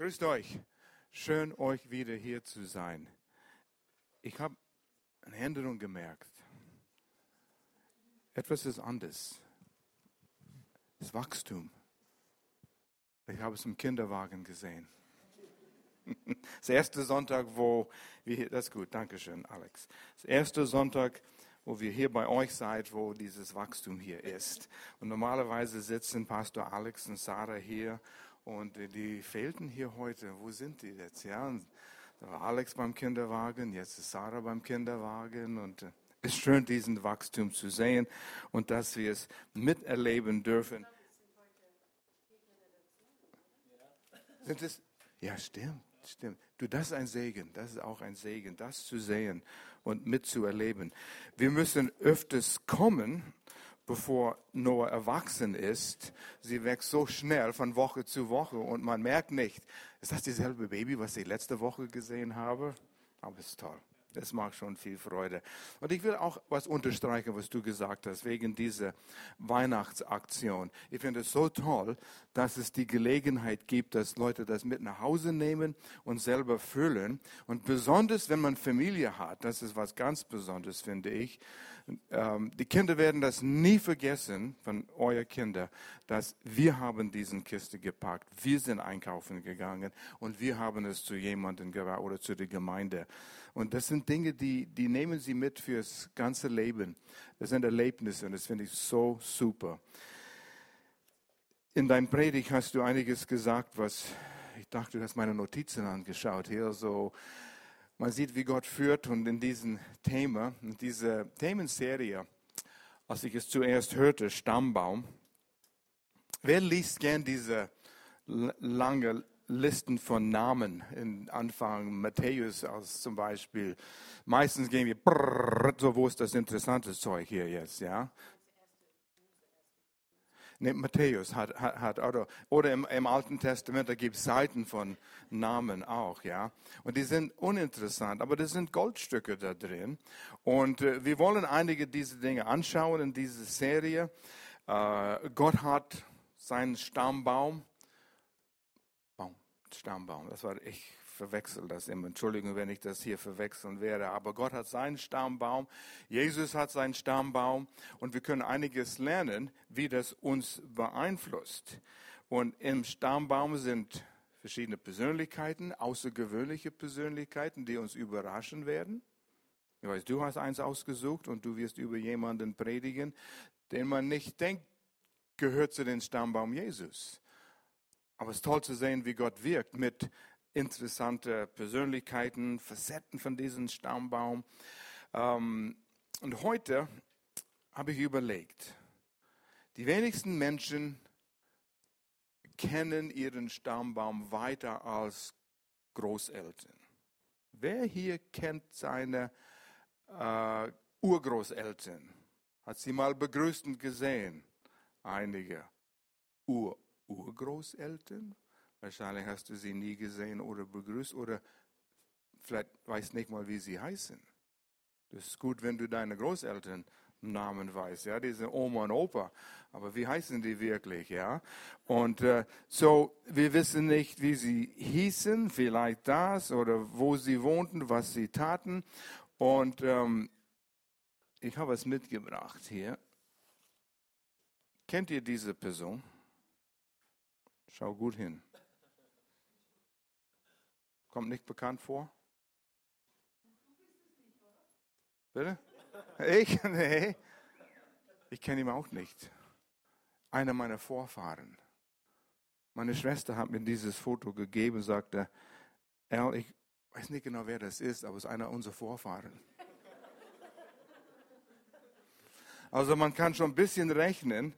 Grüßt euch. Schön, euch wieder hier zu sein. Ich habe eine Änderung gemerkt. Etwas ist anders. Das Wachstum. Ich habe es im Kinderwagen gesehen. Das erste Sonntag, wo wir hier, das ist gut, danke schön, Alex. Das erste Sonntag, wo wir hier bei euch seid, wo dieses Wachstum hier ist. Und normalerweise sitzen Pastor Alex und Sarah hier und die fehlten hier heute. Wo sind die jetzt? Ja, da war Alex beim Kinderwagen, jetzt ist Sarah beim Kinderwagen und äh, es ist schön, diesen Wachstum zu sehen und dass wir es miterleben dürfen. Sind es? Ja, stimmt, stimmt. Du, das ist ein Segen. Das ist auch ein Segen, das zu sehen und mitzuerleben. Wir müssen öfters kommen, bevor Noah erwachsen ist. Sie wächst so schnell von Woche zu Woche und man merkt nicht, ist das dieselbe Baby, was ich letzte Woche gesehen habe? Aber es ist toll. Das macht schon viel Freude. Und ich will auch was unterstreichen, was du gesagt hast, wegen dieser Weihnachtsaktion. Ich finde es so toll, dass es die Gelegenheit gibt, dass Leute das mit nach Hause nehmen und selber füllen. Und besonders, wenn man Familie hat, das ist was ganz Besonderes, finde ich. Ähm, die Kinder werden das nie vergessen von euren Kindern, dass wir haben diesen Kiste gepackt, wir sind einkaufen gegangen und wir haben es zu jemandem gebracht oder zu der Gemeinde. Und das sind Dinge, die, die nehmen sie mit fürs ganze Leben. Das sind Erlebnisse und das finde ich so super. In deinem Predigt hast du einiges gesagt, was ich dachte, du hast meine Notizen angeschaut. Hier so, man sieht, wie Gott führt und in diesem Thema, in dieser Themenserie, als ich es zuerst hörte, Stammbaum. Wer liest gern diese lange Listen von Namen in Anfang Matthäus als zum Beispiel. Meistens gehen wir, brrr, so wo ist das interessante Zeug hier jetzt, ja? Nee, Matthäus hat, hat, hat oder, oder im, im, Alten Testament, da gibt es Seiten von Namen auch, ja. Und die sind uninteressant, aber das sind Goldstücke da drin. Und äh, wir wollen einige dieser Dinge anschauen in dieser Serie. Äh, Gott hat seinen Stammbaum Stammbaum. Das war, ich verwechsel das immer. Entschuldigung, wenn ich das hier verwechseln werde. Aber Gott hat seinen Stammbaum. Jesus hat seinen Stammbaum. Und wir können einiges lernen, wie das uns beeinflusst. Und im Stammbaum sind verschiedene Persönlichkeiten, außergewöhnliche Persönlichkeiten, die uns überraschen werden. Ich weiß, du hast eins ausgesucht und du wirst über jemanden predigen, den man nicht denkt, gehört zu den Stammbaum Jesus. Aber es ist toll zu sehen, wie Gott wirkt mit interessanten Persönlichkeiten, Facetten von diesem Stammbaum. Ähm, und heute habe ich überlegt, die wenigsten Menschen kennen ihren Stammbaum weiter als Großeltern. Wer hier kennt seine äh, Urgroßeltern? Hat sie mal begrüßt und gesehen? Einige. Ur Urgroßeltern. Wahrscheinlich hast du sie nie gesehen oder begrüßt oder vielleicht weißt nicht mal, wie sie heißen. Das ist gut, wenn du deine Großeltern Namen weißt, ja, diese Oma und Opa, aber wie heißen die wirklich, ja? Und äh, so, wir wissen nicht, wie sie hießen, vielleicht das oder wo sie wohnten, was sie taten. Und ähm, ich habe es mitgebracht hier. Kennt ihr diese Person? Schau gut hin. Kommt nicht bekannt vor? Bitte? Ich? Nee. Ich kenne ihn auch nicht. Einer meiner Vorfahren. Meine Schwester hat mir dieses Foto gegeben und sagte, Al, ich weiß nicht genau, wer das ist, aber es ist einer unserer Vorfahren. Also man kann schon ein bisschen rechnen,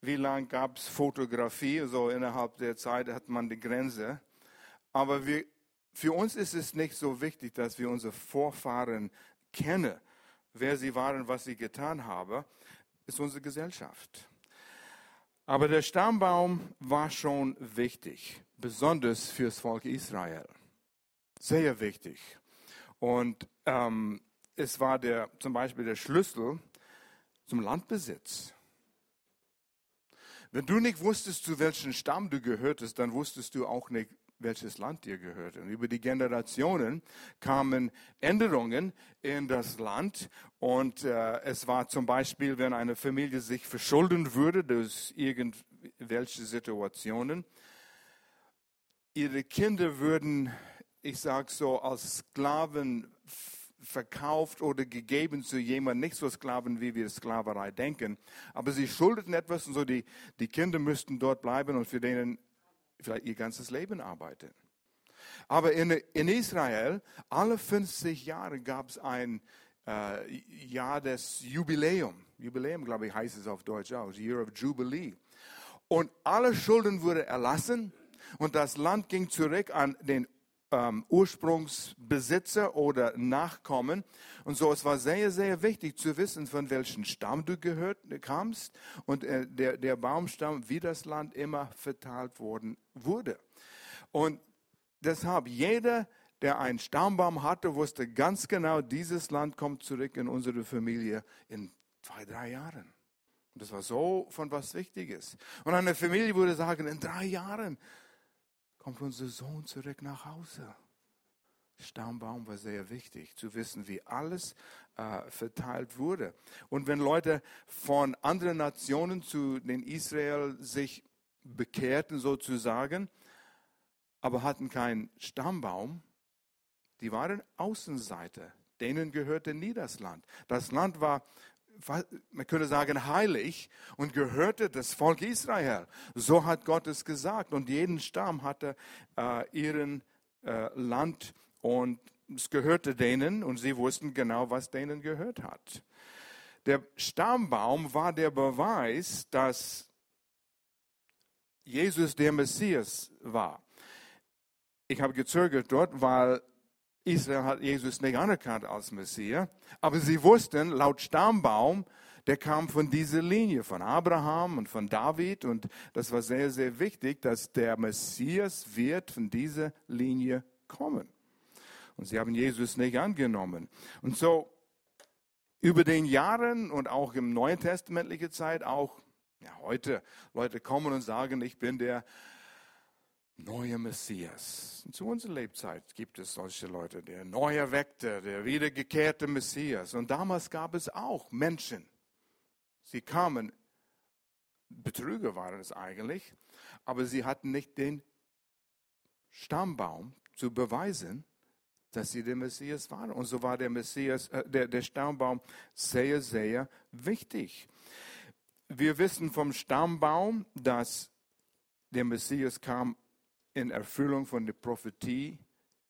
wie lange gab es Fotografie, so innerhalb der Zeit hat man die Grenze. Aber wir, für uns ist es nicht so wichtig, dass wir unsere Vorfahren kennen, wer sie waren, was sie getan haben, ist unsere Gesellschaft. Aber der Stammbaum war schon wichtig, besonders fürs Volk Israel. Sehr wichtig. Und ähm, es war der, zum Beispiel der Schlüssel zum Landbesitz. Wenn du nicht wusstest, zu welchem Stamm du gehörtest, dann wusstest du auch nicht, welches Land ihr gehört. Und über die Generationen kamen Änderungen in das Land. Und äh, es war zum Beispiel, wenn eine Familie sich verschulden würde durch irgendwelche Situationen, ihre Kinder würden, ich sage so, als Sklaven verkauft oder gegeben zu jemandem, nicht so Sklaven, wie wir Sklaverei denken, aber sie schuldeten etwas und so, die, die Kinder müssten dort bleiben und für denen vielleicht ihr ganzes Leben arbeiten. Aber in, in Israel, alle 50 Jahre gab es ein äh, Jahr des Jubiläum. Jubiläum, glaube ich, heißt es auf Deutsch auch, Year of Jubilee. Und alle Schulden wurden erlassen und das Land ging zurück an den ähm, Ursprungsbesitzer oder Nachkommen. Und so, es war sehr, sehr wichtig zu wissen, von welchem Stamm du gehört, kamst und äh, der, der Baumstamm, wie das Land immer verteilt worden wurde. Und deshalb, jeder, der einen Stammbaum hatte, wusste ganz genau, dieses Land kommt zurück in unsere Familie in zwei, drei Jahren. Und das war so von was Wichtiges. Und eine Familie würde sagen, in drei Jahren kommt unser Sohn zurück nach Hause. Stammbaum war sehr wichtig, zu wissen, wie alles äh, verteilt wurde. Und wenn Leute von anderen Nationen zu den Israel sich bekehrten sozusagen, aber hatten keinen Stammbaum, die waren Außenseiter. Denen gehörte nie das Land. Das Land war man könnte sagen, heilig und gehörte das Volk Israel. So hat Gott es gesagt. Und jeden Stamm hatte äh, ihren äh, Land und es gehörte denen und sie wussten genau, was denen gehört hat. Der Stammbaum war der Beweis, dass Jesus der Messias war. Ich habe gezögert dort, weil Israel hat Jesus nicht anerkannt als Messias, aber sie wussten, laut Stammbaum, der kam von dieser Linie, von Abraham und von David und das war sehr, sehr wichtig, dass der Messias wird von dieser Linie kommen. Und sie haben Jesus nicht angenommen. Und so über den Jahren und auch im Neuen Testamentlichen Zeit, auch ja, heute, Leute kommen und sagen, ich bin der neue Messias. Zu unserer Lebzeit gibt es solche Leute, der neu erweckte, der wiedergekehrte Messias. Und damals gab es auch Menschen. Sie kamen, Betrüger waren es eigentlich, aber sie hatten nicht den Stammbaum zu beweisen, dass sie der Messias waren. Und so war der Messias, äh, der, der Stammbaum sehr, sehr wichtig. Wir wissen vom Stammbaum, dass der Messias kam in Erfüllung von der Prophetie,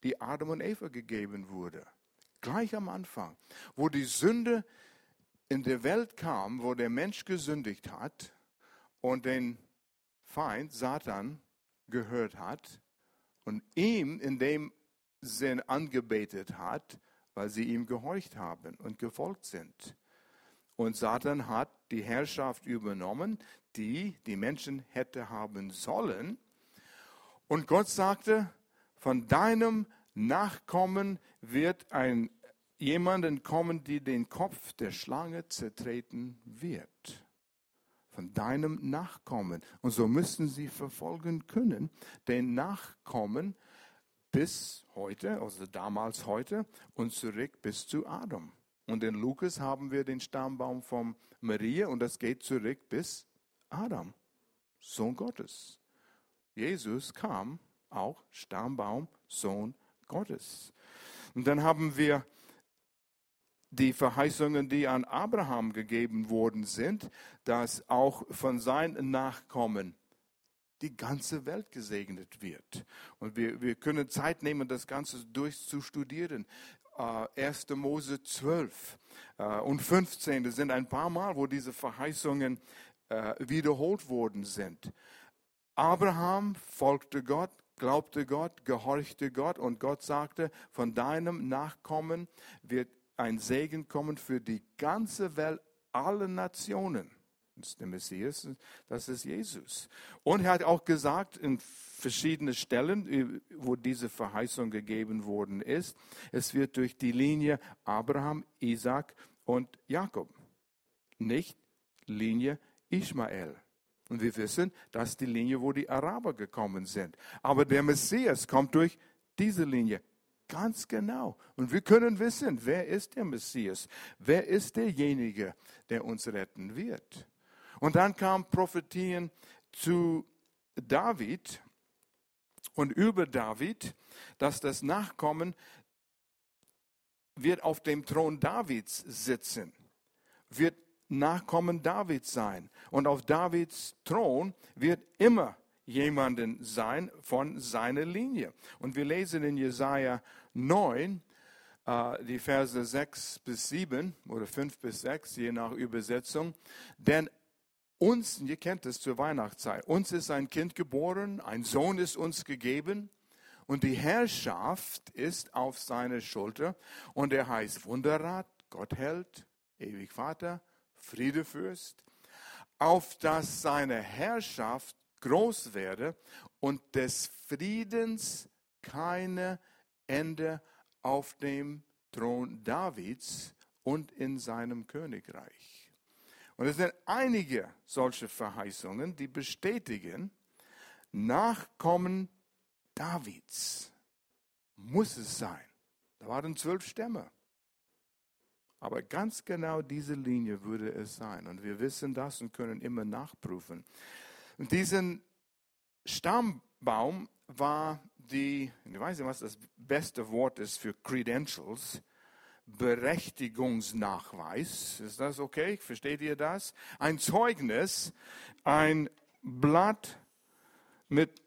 die Adam und Eva gegeben wurde. Gleich am Anfang, wo die Sünde in der Welt kam, wo der Mensch gesündigt hat und den Feind Satan gehört hat und ihm in dem Sinn angebetet hat, weil sie ihm gehorcht haben und gefolgt sind. Und Satan hat die Herrschaft übernommen, die die Menschen hätte haben sollen, und Gott sagte, von deinem Nachkommen wird ein jemanden kommen, die den Kopf der Schlange zertreten wird. Von deinem Nachkommen. Und so müssen sie verfolgen können, den Nachkommen bis heute, also damals heute, und zurück bis zu Adam. Und in Lukas haben wir den Stammbaum von Maria und das geht zurück bis Adam, Sohn Gottes. Jesus kam auch Stammbaum, Sohn Gottes. Und dann haben wir die Verheißungen, die an Abraham gegeben worden sind, dass auch von seinen Nachkommen die ganze Welt gesegnet wird. Und wir, wir können Zeit nehmen, das Ganze durchzustudieren. Äh, 1. Mose 12 äh, und 15, das sind ein paar Mal, wo diese Verheißungen äh, wiederholt worden sind. Abraham folgte Gott, glaubte Gott, gehorchte Gott und Gott sagte, von deinem Nachkommen wird ein Segen kommen für die ganze Welt, alle Nationen. Das ist der Messias, das ist Jesus. Und er hat auch gesagt in verschiedenen Stellen, wo diese Verheißung gegeben worden ist, es wird durch die Linie Abraham, Isaac und Jakob, nicht Linie Ismael. Und wir wissen, das ist die Linie, wo die Araber gekommen sind. Aber der Messias kommt durch diese Linie. Ganz genau. Und wir können wissen, wer ist der Messias? Wer ist derjenige, der uns retten wird? Und dann kamen Prophetien zu David und über David, dass das Nachkommen wird auf dem Thron Davids sitzen, wird Nachkommen Davids sein. Und auf Davids Thron wird immer jemanden sein von seiner Linie. Und wir lesen in Jesaja 9, äh, die Verse 6 bis 7 oder 5 bis 6, je nach Übersetzung. Denn uns, ihr kennt es zur Weihnachtszeit, uns ist ein Kind geboren, ein Sohn ist uns gegeben und die Herrschaft ist auf seiner Schulter und er heißt Wunderrat, Gott hält, ewig Vater, Friedefürst, auf dass seine Herrschaft groß werde und des Friedens keine Ende auf dem Thron Davids und in seinem Königreich. Und es sind einige solche Verheißungen, die bestätigen, Nachkommen Davids muss es sein. Da waren zwölf Stämme. Aber ganz genau diese Linie würde es sein. Und wir wissen das und können immer nachprüfen. Und diesen Stammbaum war die, ich weiß nicht, was das beste Wort ist für Credentials, Berechtigungsnachweis. Ist das okay? Versteht ihr das? Ein Zeugnis, ein Blatt mit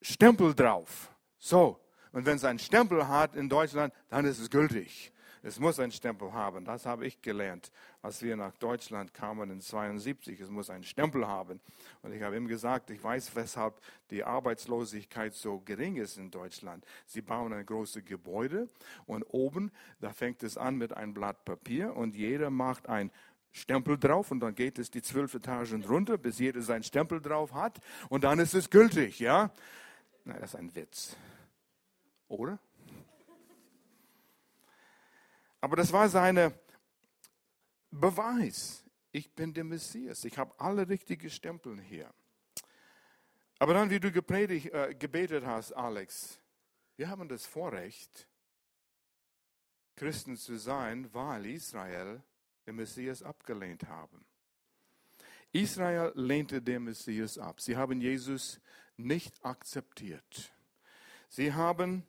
Stempel drauf. So. Und wenn es einen Stempel hat in Deutschland, dann ist es gültig. Es muss einen Stempel haben. Das habe ich gelernt, als wir nach Deutschland kamen in 72. Es muss einen Stempel haben. Und ich habe ihm gesagt, ich weiß, weshalb die Arbeitslosigkeit so gering ist in Deutschland. Sie bauen ein großes Gebäude und oben, da fängt es an mit einem Blatt Papier und jeder macht ein Stempel drauf und dann geht es die zwölf Etagen runter, bis jeder seinen Stempel drauf hat und dann ist es gültig, ja? Nein, das ist ein Witz. Oder? Aber das war sein Beweis. Ich bin der Messias. Ich habe alle richtigen Stempel hier. Aber dann, wie du gepredigt, äh, gebetet hast, Alex, wir haben das Vorrecht, Christen zu sein, weil Israel den Messias abgelehnt haben. Israel lehnte den Messias ab. Sie haben Jesus nicht akzeptiert. Sie haben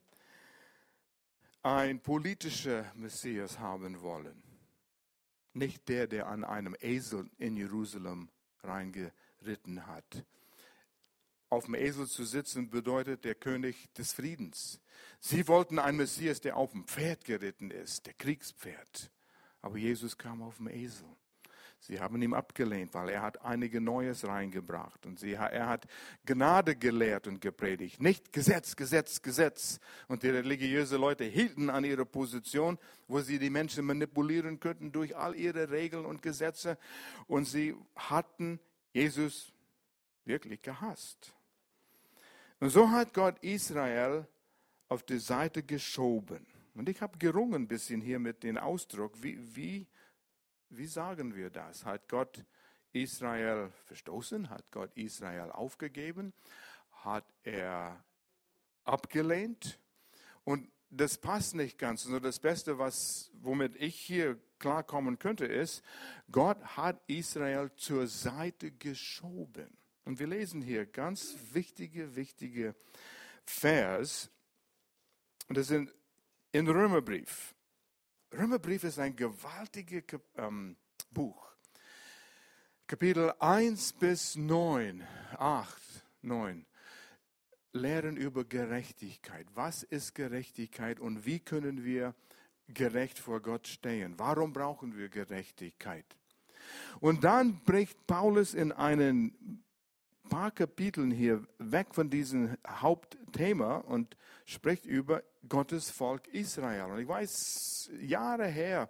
ein politischer Messias haben wollen. Nicht der, der an einem Esel in Jerusalem reingeritten hat. Auf dem Esel zu sitzen bedeutet der König des Friedens. Sie wollten einen Messias, der auf dem Pferd geritten ist, der Kriegspferd. Aber Jesus kam auf dem Esel. Sie haben ihn abgelehnt, weil er hat einige Neues reingebracht und sie, er hat Gnade gelehrt und gepredigt. Nicht Gesetz, Gesetz, Gesetz. Und die religiösen Leute hielten an ihrer Position, wo sie die Menschen manipulieren könnten durch all ihre Regeln und Gesetze. Und sie hatten Jesus wirklich gehasst. Und so hat Gott Israel auf die Seite geschoben. Und ich habe gerungen ein bisschen hier mit dem Ausdruck, wie, wie wie sagen wir das? Hat Gott Israel verstoßen? Hat Gott Israel aufgegeben? Hat er abgelehnt? Und das passt nicht ganz. Also das Beste, was, womit ich hier klarkommen könnte, ist, Gott hat Israel zur Seite geschoben. Und wir lesen hier ganz wichtige, wichtige Vers. Das sind in Römerbrief. Römerbrief ist ein gewaltiges ähm, Buch. Kapitel 1 bis 9, 8, 9 lehren über Gerechtigkeit. Was ist Gerechtigkeit und wie können wir gerecht vor Gott stehen? Warum brauchen wir Gerechtigkeit? Und dann bricht Paulus in einen paar Kapiteln hier weg von diesem Hauptthema und spricht über Gottes Volk Israel. Und ich weiß, Jahre her,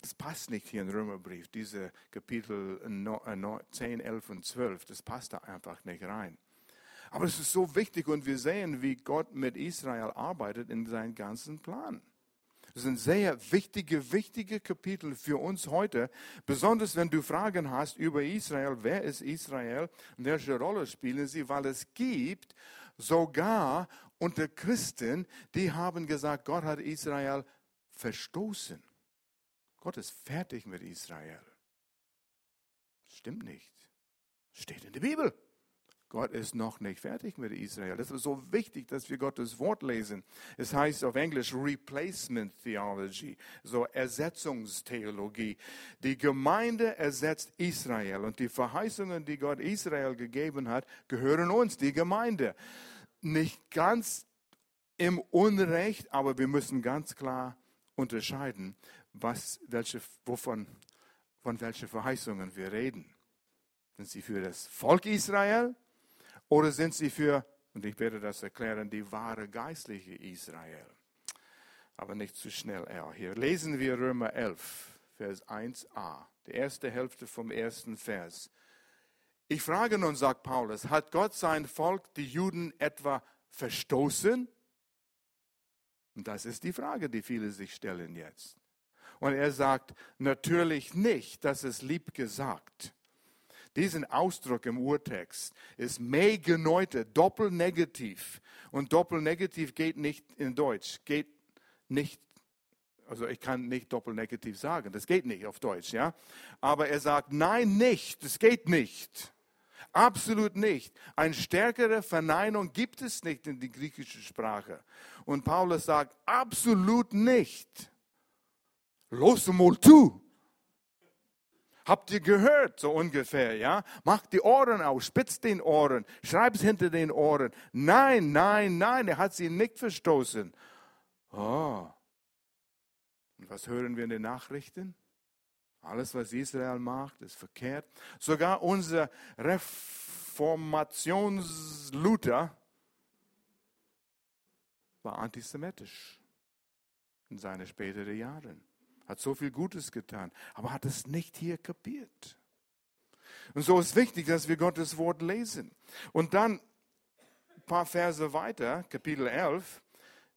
das passt nicht hier im Römerbrief, diese Kapitel 10, 11 und 12, das passt da einfach nicht rein. Aber es ist so wichtig und wir sehen, wie Gott mit Israel arbeitet in seinem ganzen Plan. Das sind sehr wichtige, wichtige Kapitel für uns heute. Besonders wenn du Fragen hast über Israel. Wer ist Israel welche Rolle spielen sie? Weil es gibt sogar unter Christen, die haben gesagt, Gott hat Israel verstoßen. Gott ist fertig mit Israel. Stimmt nicht. Steht in der Bibel. Gott ist noch nicht fertig mit Israel. Das ist so wichtig, dass wir Gottes Wort lesen. Es heißt auf Englisch Replacement Theology, so Ersetzungstheologie. Die Gemeinde ersetzt Israel und die Verheißungen, die Gott Israel gegeben hat, gehören uns, die Gemeinde. Nicht ganz im Unrecht, aber wir müssen ganz klar unterscheiden, was, welche, wovon, von welchen Verheißungen wir reden. Sind sie für das Volk Israel oder sind sie für, und ich werde das erklären, die wahre geistliche Israel? Aber nicht zu schnell. Hier lesen wir Römer 11, Vers 1a, die erste Hälfte vom ersten Vers. Ich frage nun, sagt Paulus, hat Gott sein Volk, die Juden, etwa verstoßen? Und das ist die Frage, die viele sich stellen jetzt. Und er sagt, natürlich nicht, das ist lieb gesagt. Diesen Ausdruck im Urtext ist megenoite, doppelnegativ. Und doppelnegativ geht nicht in Deutsch, geht nicht, also ich kann nicht doppelnegativ sagen, das geht nicht auf Deutsch, ja. Aber er sagt, nein, nicht, das geht nicht. Absolut nicht. Eine stärkere Verneinung gibt es nicht in der griechischen Sprache. Und Paulus sagt, absolut nicht. Los mal tu. Habt ihr gehört, so ungefähr, ja? Macht die Ohren auf, spitzt den Ohren, schreibt es hinter den Ohren. Nein, nein, nein, er hat sie nicht verstoßen. Oh. Und was hören wir in den Nachrichten? Alles, was Israel macht, ist verkehrt. Sogar unser Reformationsluther war antisemitisch in seinen späteren Jahren hat so viel Gutes getan, aber hat es nicht hier kapiert. Und so ist wichtig, dass wir Gottes Wort lesen. Und dann ein paar Verse weiter, Kapitel 11,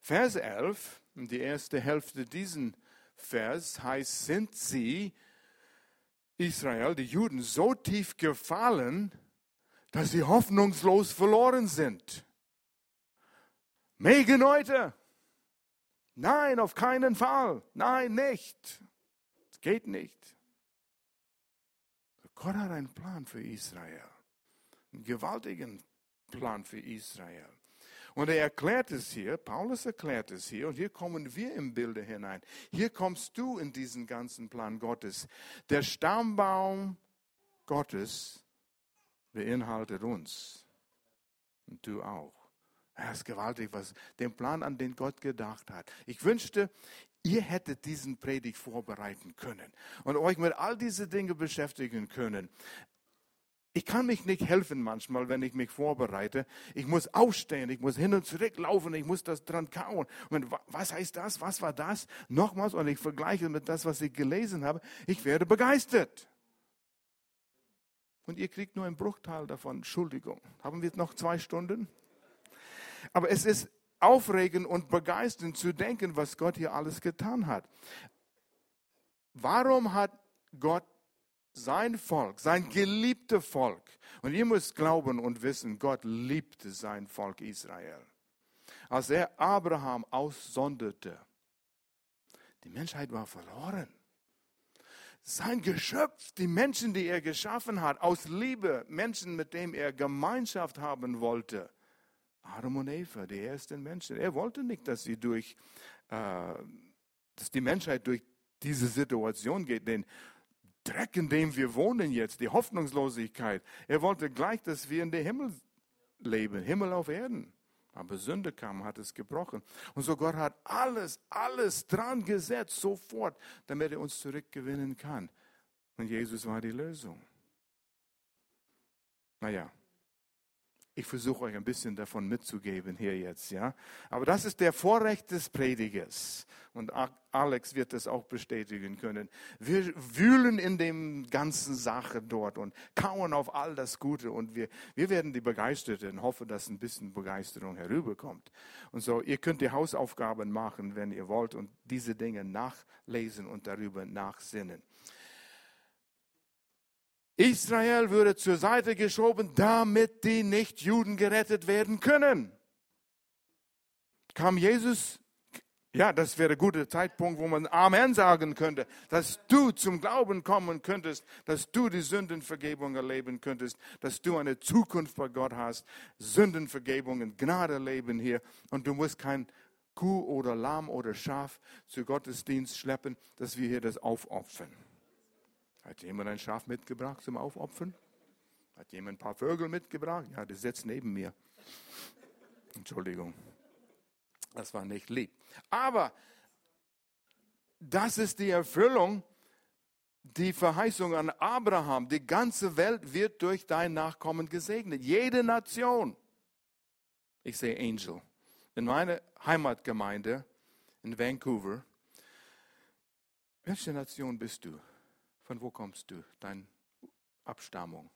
Vers 11, die erste Hälfte diesen Vers heißt, sind sie, Israel, die Juden, so tief gefallen, dass sie hoffnungslos verloren sind. Megenoite, Nein, auf keinen Fall. Nein, nicht. Es geht nicht. Gott hat einen Plan für Israel. Einen gewaltigen Plan für Israel. Und er erklärt es hier, Paulus erklärt es hier, und hier kommen wir im Bilde hinein. Hier kommst du in diesen ganzen Plan Gottes. Der Stammbaum Gottes beinhaltet uns. Und du auch. Das ist gewaltig, was den Plan, an den Gott gedacht hat. Ich wünschte, ihr hättet diesen Predigt vorbereiten können und euch mit all diese Dinge beschäftigen können. Ich kann mich nicht helfen manchmal, wenn ich mich vorbereite. Ich muss aufstehen, ich muss hin und zurück laufen, ich muss das dran kauen. Und was heißt das? Was war das? Nochmals, und ich vergleiche mit das, was ich gelesen habe. Ich werde begeistert. Und ihr kriegt nur einen Bruchteil davon. Entschuldigung. Haben wir noch zwei Stunden? Aber es ist aufregend und begeisternd zu denken, was Gott hier alles getan hat. Warum hat Gott sein Volk, sein geliebtes Volk, und ihr müsst glauben und wissen, Gott liebte sein Volk Israel. Als er Abraham aussonderte, die Menschheit war verloren. Sein Geschöpf, die Menschen, die er geschaffen hat, aus Liebe, Menschen, mit denen er Gemeinschaft haben wollte, Adam und Eva, die ersten Menschen. Er wollte nicht, dass sie durch, äh, dass die Menschheit durch diese Situation geht, den Dreck, in dem wir wohnen jetzt, die Hoffnungslosigkeit. Er wollte gleich, dass wir in den Himmel leben, Himmel auf Erden. Aber Sünde kam, hat es gebrochen. Und so Gott hat alles, alles dran gesetzt, sofort, damit er uns zurückgewinnen kann. Und Jesus war die Lösung. Naja, Ich versuche euch ein bisschen davon mitzugeben hier jetzt, ja. Aber das ist der Vorrecht des Predigers. Und Alex wird das auch bestätigen können. Wir wühlen in dem ganzen Sache dort und kauen auf all das Gute und wir, wir werden die Begeisterten, hoffe, dass ein bisschen Begeisterung herüberkommt. Und so, ihr könnt die Hausaufgaben machen, wenn ihr wollt und diese Dinge nachlesen und darüber nachsinnen. Israel würde zur Seite geschoben, damit die Nichtjuden gerettet werden können. Kam Jesus, ja, das wäre ein guter Zeitpunkt, wo man Amen sagen könnte, dass du zum Glauben kommen könntest, dass du die Sündenvergebung erleben könntest, dass du eine Zukunft bei Gott hast, Sündenvergebung und Gnade leben hier und du musst kein Kuh oder Lamm oder Schaf zu Gottesdienst schleppen, dass wir hier das aufopfern. Hat jemand ein Schaf mitgebracht zum Aufopfern? Hat jemand ein paar Vögel mitgebracht? Ja, die sitzt neben mir. Entschuldigung. Das war nicht lieb. Aber das ist die Erfüllung, die Verheißung an Abraham. Die ganze Welt wird durch dein Nachkommen gesegnet. Jede Nation. Ich sehe Angel. In meiner Heimatgemeinde in Vancouver. Welche Nation bist du? Von wo kommst du? Deine Abstammung?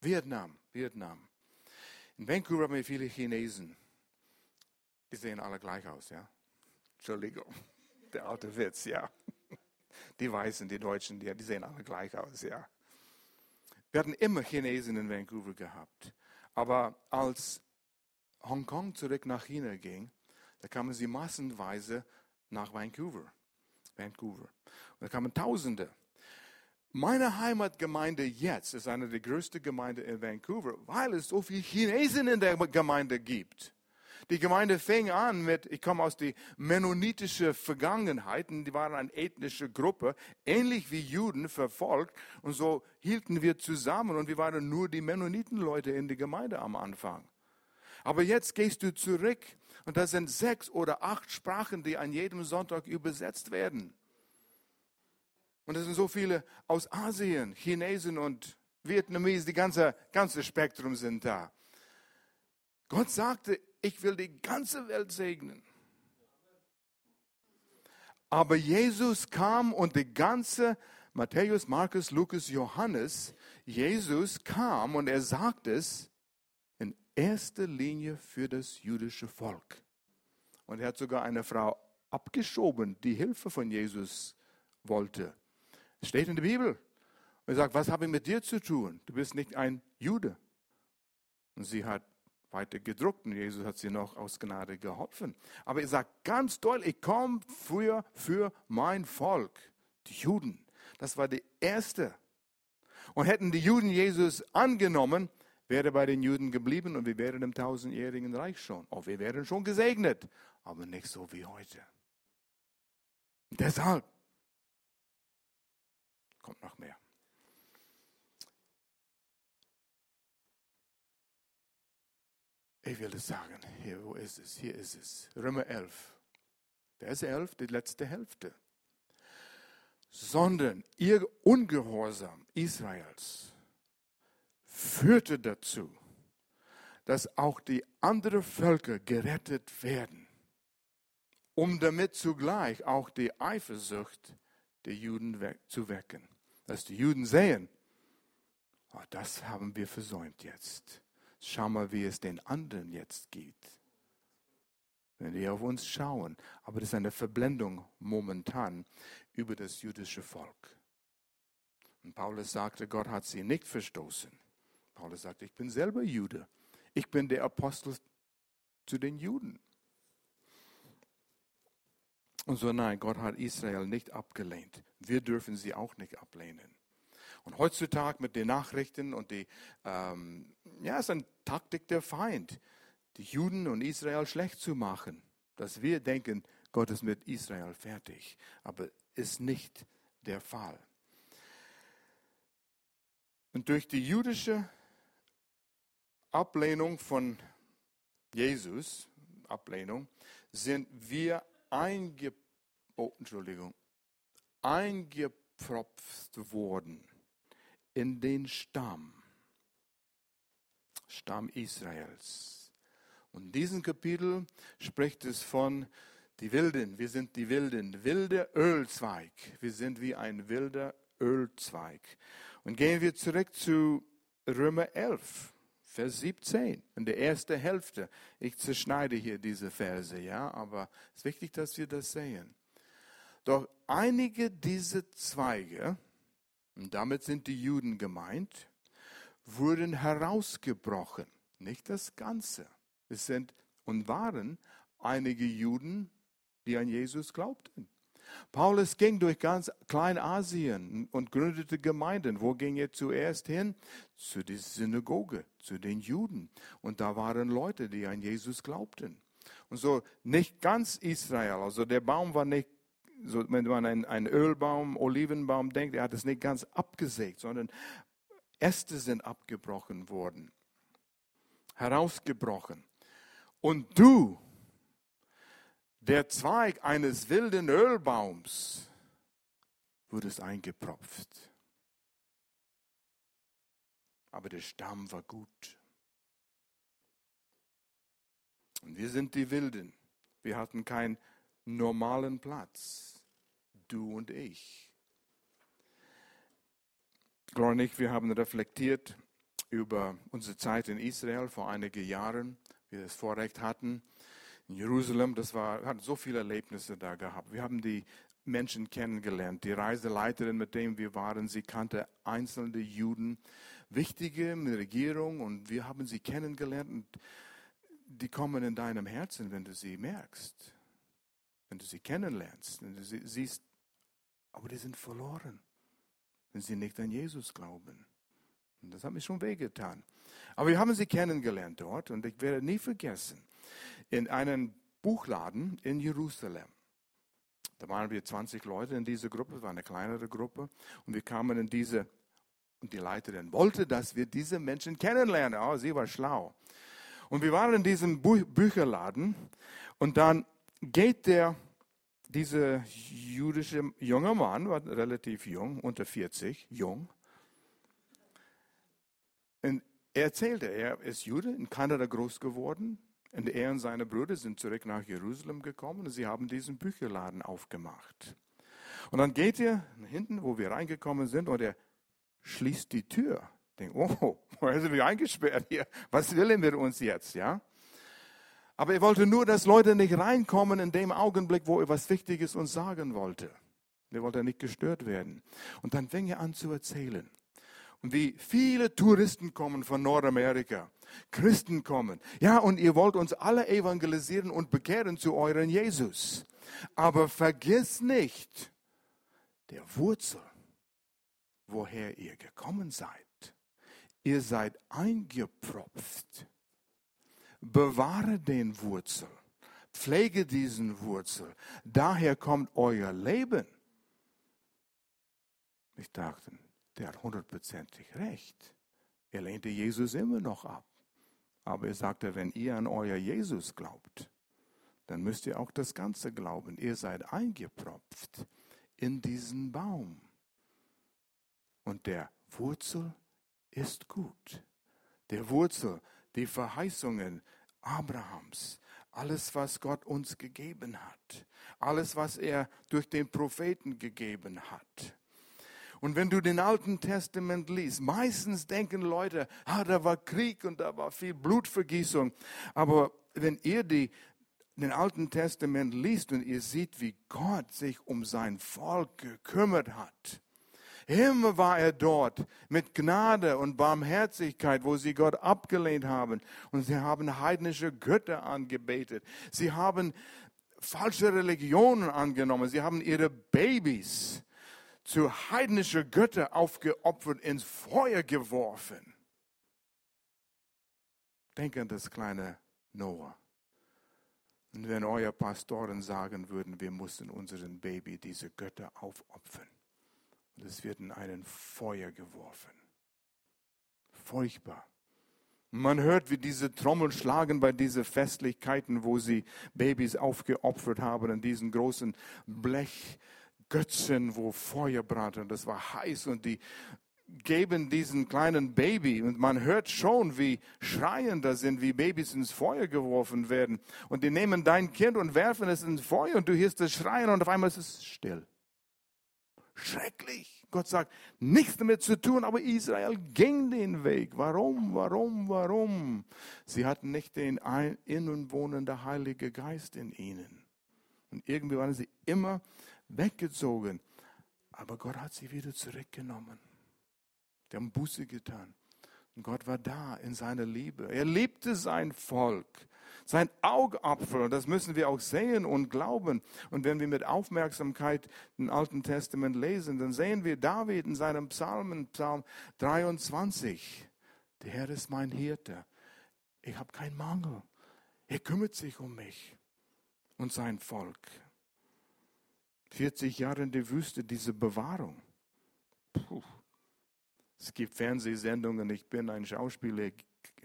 Vietnam, Vietnam. In Vancouver haben wir viele Chinesen. Die sehen alle gleich aus, ja? Entschuldigung, der alte Witz, ja. Die Weißen, die Deutschen, die, die sehen alle gleich aus, ja. Wir hatten immer Chinesen in Vancouver gehabt. Aber als Hongkong zurück nach China ging, da kamen sie massenweise nach Vancouver. Vancouver. Und da kamen Tausende. Meine Heimatgemeinde jetzt ist eine der größten Gemeinden in Vancouver, weil es so viele Chinesen in der Gemeinde gibt. Die Gemeinde fing an mit, ich komme aus der mennonitischen Vergangenheit, die waren eine ethnische Gruppe, ähnlich wie Juden verfolgt. Und so hielten wir zusammen und wir waren nur die Mennonitenleute in der Gemeinde am Anfang. Aber jetzt gehst du zurück und das sind sechs oder acht Sprachen, die an jedem Sonntag übersetzt werden. Und es sind so viele aus Asien, Chinesen und Vietnamesen, die ganze, ganze Spektrum sind da. Gott sagte, ich will die ganze Welt segnen. Aber Jesus kam und die ganze Matthäus, Markus, Lukas, Johannes, Jesus kam und er sagt es, erster Linie für das jüdische Volk. Und er hat sogar eine Frau abgeschoben, die Hilfe von Jesus wollte. Es steht in der Bibel. Und er sagt, was habe ich mit dir zu tun? Du bist nicht ein Jude. Und sie hat weiter gedruckt und Jesus hat sie noch aus Gnade geholfen. Aber er sagt ganz deutlich, ich komme für, für mein Volk, die Juden. Das war die erste. Und hätten die Juden Jesus angenommen, wäre bei den Juden geblieben und wir wären im tausendjährigen Reich schon. Oh, wir wären schon gesegnet, aber nicht so wie heute. Deshalb kommt noch mehr. Ich will es sagen. Hier, wo ist es? Hier ist es. Römer 11. Vers 11, die letzte Hälfte. Sondern ihr Ungehorsam Israels führte dazu, dass auch die anderen Völker gerettet werden, um damit zugleich auch die Eifersucht der Juden zu wecken. Dass die Juden sehen, oh, das haben wir versäumt jetzt. Schau mal, wie es den anderen jetzt geht. Wenn die auf uns schauen. Aber das ist eine Verblendung momentan über das jüdische Volk. Und Paulus sagte, Gott hat sie nicht verstoßen. Paulus sagt, ich bin selber Jude. Ich bin der Apostel zu den Juden. Und so nein, Gott hat Israel nicht abgelehnt. Wir dürfen sie auch nicht ablehnen. Und heutzutage mit den Nachrichten und die, ähm, ja, es ist eine Taktik der Feind, die Juden und Israel schlecht zu machen. Dass wir denken, Gott ist mit Israel fertig. Aber ist nicht der Fall. Und durch die jüdische Ablehnung von Jesus, Ablehnung, sind wir einge, oh, Entschuldigung, eingepropft worden in den Stamm. Stamm Israels. Und in diesem Kapitel spricht es von die Wilden. Wir sind die Wilden, wilder Ölzweig. Wir sind wie ein wilder Ölzweig. Und gehen wir zurück zu Römer 11. Vers 17, in der ersten Hälfte. Ich zerschneide hier diese Verse, ja, aber es ist wichtig, dass wir das sehen. Doch einige dieser Zweige, und damit sind die Juden gemeint, wurden herausgebrochen. Nicht das Ganze. Es sind und waren einige Juden, die an Jesus glaubten. Paulus ging durch ganz Kleinasien und gründete Gemeinden. Wo ging er zuerst hin? Zu der Synagoge, zu den Juden. Und da waren Leute, die an Jesus glaubten. Und so nicht ganz Israel, also der Baum war nicht, so, wenn man an einen Ölbaum, Olivenbaum denkt, er hat es nicht ganz abgesägt, sondern Äste sind abgebrochen worden, herausgebrochen. Und du, der Zweig eines wilden Ölbaums wurde eingepropft. Aber der Stamm war gut. Und wir sind die Wilden. Wir hatten keinen normalen Platz. Du und ich. Gloria und ich, wir haben reflektiert über unsere Zeit in Israel vor einigen Jahren, wir das Vorrecht hatten, in Jerusalem, das war, hat so viele Erlebnisse da gehabt. Wir haben die Menschen kennengelernt. Die Reiseleiterin, mit dem wir waren, sie kannte einzelne Juden, wichtige in der Regierung und wir haben sie kennengelernt und die kommen in deinem Herzen, wenn du sie merkst, wenn du sie kennenlernst, wenn du sie siehst, aber die sind verloren, wenn sie nicht an Jesus glauben. Und das hat mir schon wehgetan. Aber wir haben sie kennengelernt dort und ich werde nie vergessen, in einen Buchladen in Jerusalem. Da waren wir 20 Leute in dieser Gruppe, es war eine kleinere Gruppe. Und wir kamen in diese, und die Leiterin wollte, dass wir diese Menschen kennenlernen. Oh, sie war schlau. Und wir waren in diesem Bü Bücherladen und dann geht der, dieser jüdische junge Mann, war relativ jung, unter 40, jung. Und er erzählte, er ist Jude, in Kanada groß geworden, und er und seine Brüder sind zurück nach Jerusalem gekommen und sie haben diesen Bücherladen aufgemacht. Und dann geht er hinten, wo wir reingekommen sind, und er schließt die Tür. Denkt, oh, wo sind wir eingesperrt hier? Was will er mit uns jetzt, ja? Aber er wollte nur, dass Leute nicht reinkommen in dem Augenblick, wo er was Wichtiges uns sagen wollte. Er wollte nicht gestört werden. Und dann fing er an zu erzählen. Und wie viele Touristen kommen von Nordamerika, Christen kommen. Ja, und ihr wollt uns alle evangelisieren und bekehren zu euren Jesus. Aber vergiss nicht der Wurzel, woher ihr gekommen seid. Ihr seid eingepropft. Bewahre den Wurzel. Pflege diesen Wurzel. Daher kommt euer Leben. Ich dachte, der hat hundertprozentig recht. Er lehnte Jesus immer noch ab. Aber er sagte, wenn ihr an euer Jesus glaubt, dann müsst ihr auch das Ganze glauben. Ihr seid eingepropft in diesen Baum. Und der Wurzel ist gut. Der Wurzel, die Verheißungen Abrahams, alles, was Gott uns gegeben hat, alles, was er durch den Propheten gegeben hat. Und wenn du den Alten Testament liest, meistens denken Leute, ah, da war Krieg und da war viel Blutvergießung. Aber wenn ihr die, den Alten Testament liest und ihr seht, wie Gott sich um sein Volk gekümmert hat, Immer war er dort mit Gnade und Barmherzigkeit, wo sie Gott abgelehnt haben. Und sie haben heidnische Götter angebetet. Sie haben falsche Religionen angenommen. Sie haben ihre Babys zu heidnische Götter aufgeopfert, ins Feuer geworfen. Denk an das kleine Noah. Und wenn eure Pastoren sagen würden, wir mussten unseren Baby diese Götter aufopfern, und es wird in einen Feuer geworfen. Furchtbar. Man hört, wie diese Trommeln schlagen bei diesen Festlichkeiten, wo sie Babys aufgeopfert haben in diesen großen Blech. Götzen, wo Feuer brannte und das war heiß und die geben diesen kleinen Baby und man hört schon, wie schreiend das sind, wie Babys ins Feuer geworfen werden. Und die nehmen dein Kind und werfen es ins Feuer und du hörst es schreien und auf einmal ist es still. Schrecklich. Gott sagt, nichts damit zu tun, aber Israel ging den Weg. Warum, warum, warum? Sie hatten nicht den innen wohnenden Heilige Geist in ihnen. Und irgendwie waren sie immer weggezogen. Aber Gott hat sie wieder zurückgenommen. Die haben Buße getan. Und Gott war da in seiner Liebe. Er liebte sein Volk, sein Augapfel. Das müssen wir auch sehen und glauben. Und wenn wir mit Aufmerksamkeit den Alten Testament lesen, dann sehen wir David in seinem Psalmen, Psalm 23. Der Herr ist mein Hirte. Ich habe keinen Mangel. Er kümmert sich um mich und sein Volk. 40 Jahre in der Wüste, diese Bewahrung. Puh. Es gibt Fernsehsendungen, ich bin ein Schauspieler,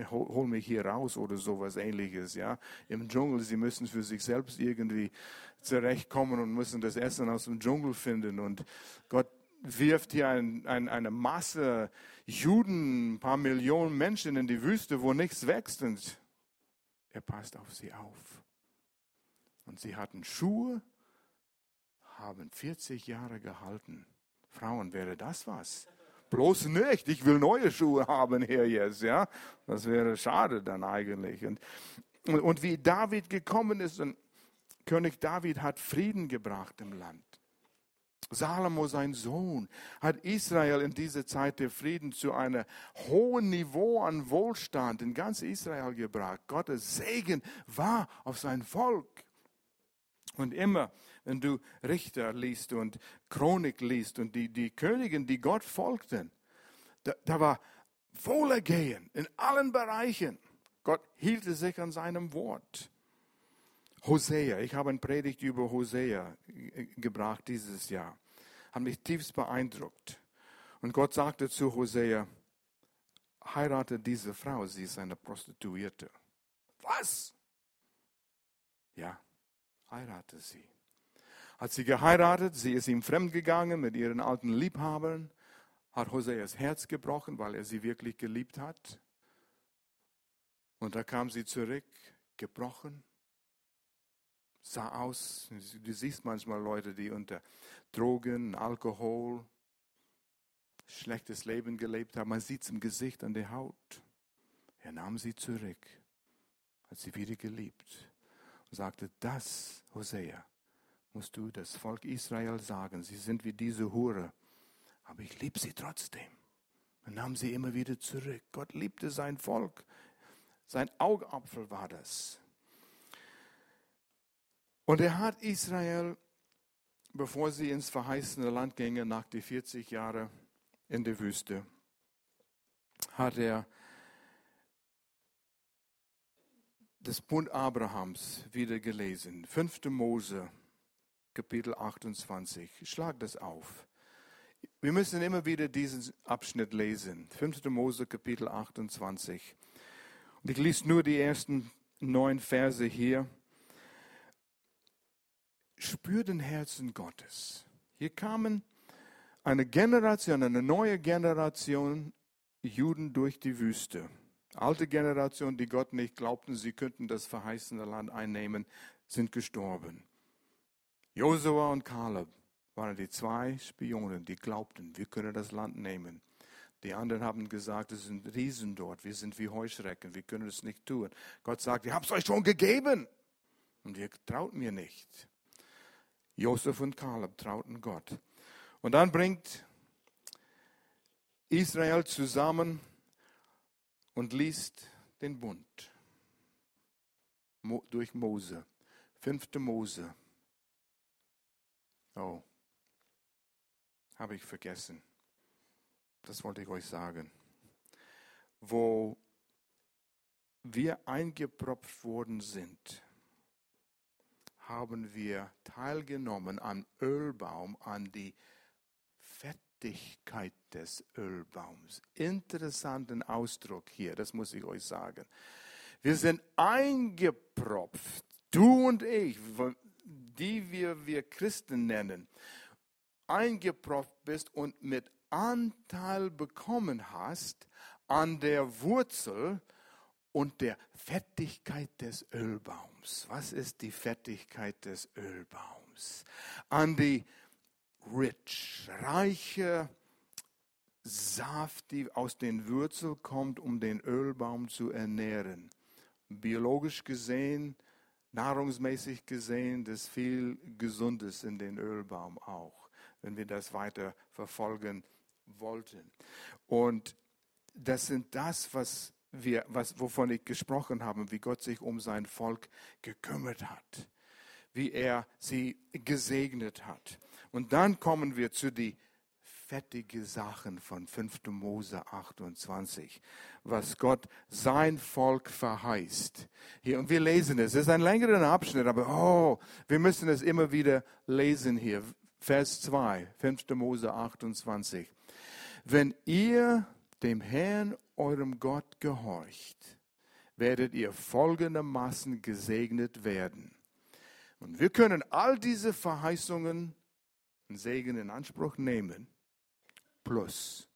hol mich hier raus oder sowas ähnliches, ja. Im Dschungel, sie müssen für sich selbst irgendwie zurechtkommen und müssen das Essen aus dem Dschungel finden und Gott wirft hier ein, ein, eine Masse Juden, ein paar Millionen Menschen in die Wüste, wo nichts wächst und er passt auf sie auf. Und sie hatten Schuhe, haben 40 Jahre gehalten. Frauen, wäre das was? Bloß nicht, ich will neue Schuhe haben hier jetzt, ja. Das wäre schade dann eigentlich. Und, und wie David gekommen ist, und König David hat Frieden gebracht im Land. Salomo, sein Sohn, hat Israel in dieser Zeit der Frieden zu einem hohen Niveau an Wohlstand in ganz Israel gebracht. Gottes Segen war auf sein Volk. Und immer, wenn du Richter liest und Chronik liest und die, die Königin, die Gott folgten, da, da war Wohlergehen in allen Bereichen. Gott hielt sich an seinem Wort. Hosea, ich habe eine Predigt über Hosea gebracht dieses Jahr. Hat mich tiefst beeindruckt. Und Gott sagte zu Hosea, heirate diese Frau, sie ist eine Prostituierte. Was? Ja, heirate sie. Hat sie geheiratet, sie ist ihm fremdgegangen mit ihren alten Liebhabern, hat Hoseas Herz gebrochen, weil er sie wirklich geliebt hat. Und da kam sie zurück, gebrochen, sah aus, du siehst manchmal Leute, die unter Drogen, Alkohol, schlechtes Leben gelebt haben, man sieht es im Gesicht, an der Haut. Er nahm sie zurück, hat sie wieder geliebt und sagte, das, Hosea, musst du das Volk Israel sagen. Sie sind wie diese Hure, aber ich liebe sie trotzdem. Und nahm sie immer wieder zurück. Gott liebte sein Volk. Sein Augapfel war das. Und er hat Israel, bevor sie ins verheißene Land gingen, nach die 40 Jahre in der Wüste, hat er das Bund Abrahams wieder gelesen. 5. Mose, Kapitel 28. Schlag das auf. Wir müssen immer wieder diesen Abschnitt lesen. 5. Mose, Kapitel 28. Und ich lese nur die ersten neun Verse hier. Spür den Herzen Gottes. Hier kamen eine Generation, eine neue Generation Juden durch die Wüste. Alte Generation, die Gott nicht glaubten, sie könnten das verheißene Land einnehmen, sind gestorben. Josua und Kaleb waren die zwei Spionen, die glaubten, wir können das Land nehmen. Die anderen haben gesagt, es sind Riesen dort, wir sind wie Heuschrecken, wir können es nicht tun. Gott sagt, ich habe es euch schon gegeben und ihr traut mir nicht. Josef und Kaleb trauten Gott. Und dann bringt Israel zusammen und liest den Bund durch Mose, fünfte Mose. Oh, habe ich vergessen. Das wollte ich euch sagen. Wo wir eingepropft worden sind, haben wir teilgenommen am Ölbaum, an die Fettigkeit des Ölbaums. Interessanten Ausdruck hier, das muss ich euch sagen. Wir sind eingepropft, du und ich, die wir, wir Christen nennen, eingepropft bist und mit Anteil bekommen hast an der Wurzel und der Fettigkeit des Ölbaums. Was ist die Fettigkeit des Ölbaums? An die rich, reiche Saft, die aus den Wurzeln kommt, um den Ölbaum zu ernähren. Biologisch gesehen, nahrungsmäßig gesehen, das viel Gesundes in den Ölbaum auch, wenn wir das weiter verfolgen wollten. Und das sind das, was wir, was, wovon ich gesprochen habe, wie Gott sich um sein Volk gekümmert hat, wie er sie gesegnet hat. Und dann kommen wir zu den fettige Sachen von 5. Mose 28, was Gott sein Volk verheißt. Hier, und wir lesen es. Es ist ein längerer Abschnitt, aber oh, wir müssen es immer wieder lesen hier. Vers 2, 5. Mose 28. Wenn ihr dem Herrn, eurem Gott, gehorcht, werdet ihr folgendermaßen gesegnet werden. Und wir können all diese Verheißungen und Segen in Anspruch nehmen plus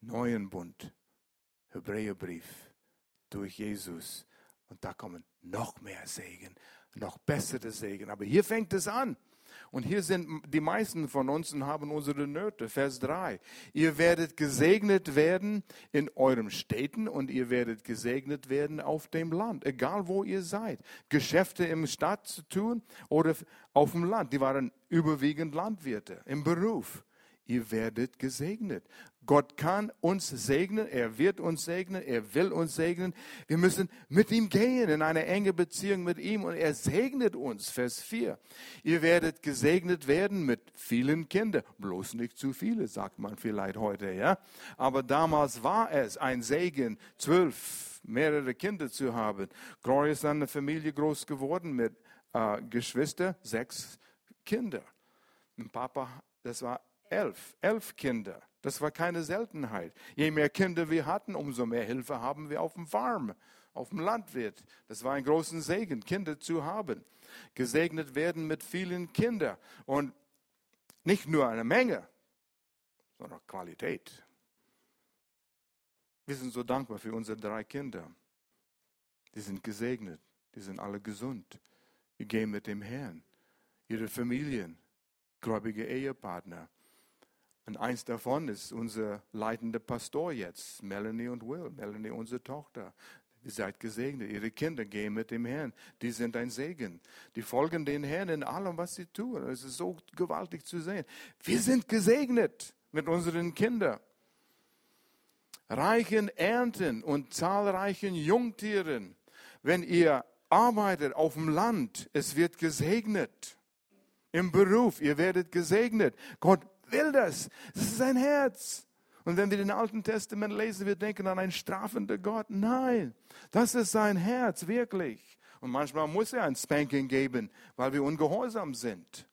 neuen Bund, Hebräerbrief durch Jesus. Und da kommen noch mehr Segen, noch bessere Segen. Aber hier fängt es an. Und hier sind die meisten von uns und haben unsere Nöte. Vers 3. Ihr werdet gesegnet werden in euren Städten und ihr werdet gesegnet werden auf dem Land, egal wo ihr seid. Geschäfte im Stadt zu tun oder auf dem Land. Die waren überwiegend Landwirte im Beruf ihr werdet gesegnet. Gott kann uns segnen, er wird uns segnen, er will uns segnen. Wir müssen mit ihm gehen in eine enge Beziehung mit ihm und er segnet uns. Vers 4. Ihr werdet gesegnet werden mit vielen Kindern. Bloß nicht zu viele, sagt man vielleicht heute, ja. Aber damals war es ein Segen, zwölf, mehrere Kinder zu haben. Gloria ist eine Familie groß geworden mit äh, Geschwistern, sechs Kinder. Ein Papa, das war elf, elf Kinder. Das war keine Seltenheit. Je mehr Kinder wir hatten, umso mehr Hilfe haben wir auf dem Farm, auf dem Landwirt. Das war ein großer Segen, Kinder zu haben. Gesegnet werden mit vielen Kindern. Und nicht nur eine Menge, sondern Qualität. Wir sind so dankbar für unsere drei Kinder. Die sind gesegnet, die sind alle gesund. Wir gehen mit dem Herrn. Ihre Familien, gläubige Ehepartner. Und eins davon ist unser leitender Pastor jetzt, Melanie und Will. Melanie, unsere Tochter. Ihr seid gesegnet. Ihre Kinder gehen mit dem Herrn. Die sind ein Segen. Die folgen den Herrn in allem, was sie tun. Es ist so gewaltig zu sehen. Wir sind gesegnet mit unseren Kindern. Reichen Ernten und zahlreichen Jungtieren. Wenn ihr arbeitet auf dem Land, es wird gesegnet. Im Beruf, ihr werdet gesegnet. Gott will das. Das ist sein Herz. Und wenn wir den Alten Testament lesen, wir denken an einen strafenden Gott. Nein, das ist sein Herz, wirklich. Und manchmal muss er ein Spanking geben, weil wir ungehorsam sind.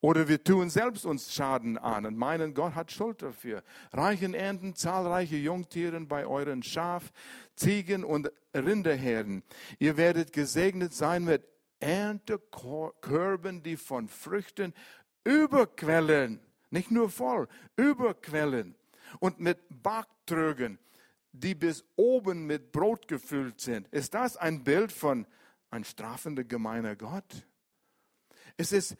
Oder wir tun selbst uns Schaden an und meinen, Gott hat Schuld dafür. Reichen Ernten, zahlreiche Jungtieren bei euren Schaf, Ziegen und Rinderherden. Ihr werdet gesegnet sein mit Erntekörben, die von Früchten überquellen nicht nur voll, überquellen und mit Backtrögen, die bis oben mit Brot gefüllt sind. Ist das ein Bild von ein strafender, gemeiner Gott? Es ist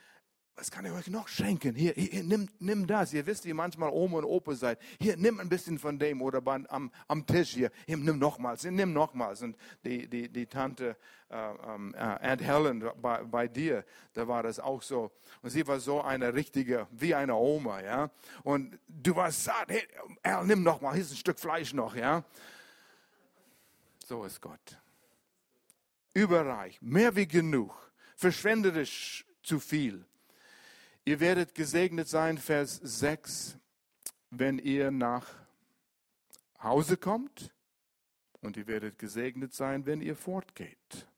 was kann ich euch noch schenken? Hier, hier nimm, nimm das. Ihr wisst, wie manchmal Oma und Opa seid. Hier, nimm ein bisschen von dem oder am, am Tisch hier. hier nimm nochmals, nimm nochmals. Und die, die, die Tante äh, äh, Aunt Helen bei, bei dir, da war das auch so. Und sie war so eine richtige, wie eine Oma, ja. Und du warst satt. Hey, Al, nimm nochmal, hier ist ein Stück Fleisch noch, ja. So ist Gott. Überreich, mehr wie genug, verschwenderisch zu viel. Ihr werdet gesegnet sein, Vers 6, wenn ihr nach Hause kommt und ihr werdet gesegnet sein, wenn ihr fortgeht.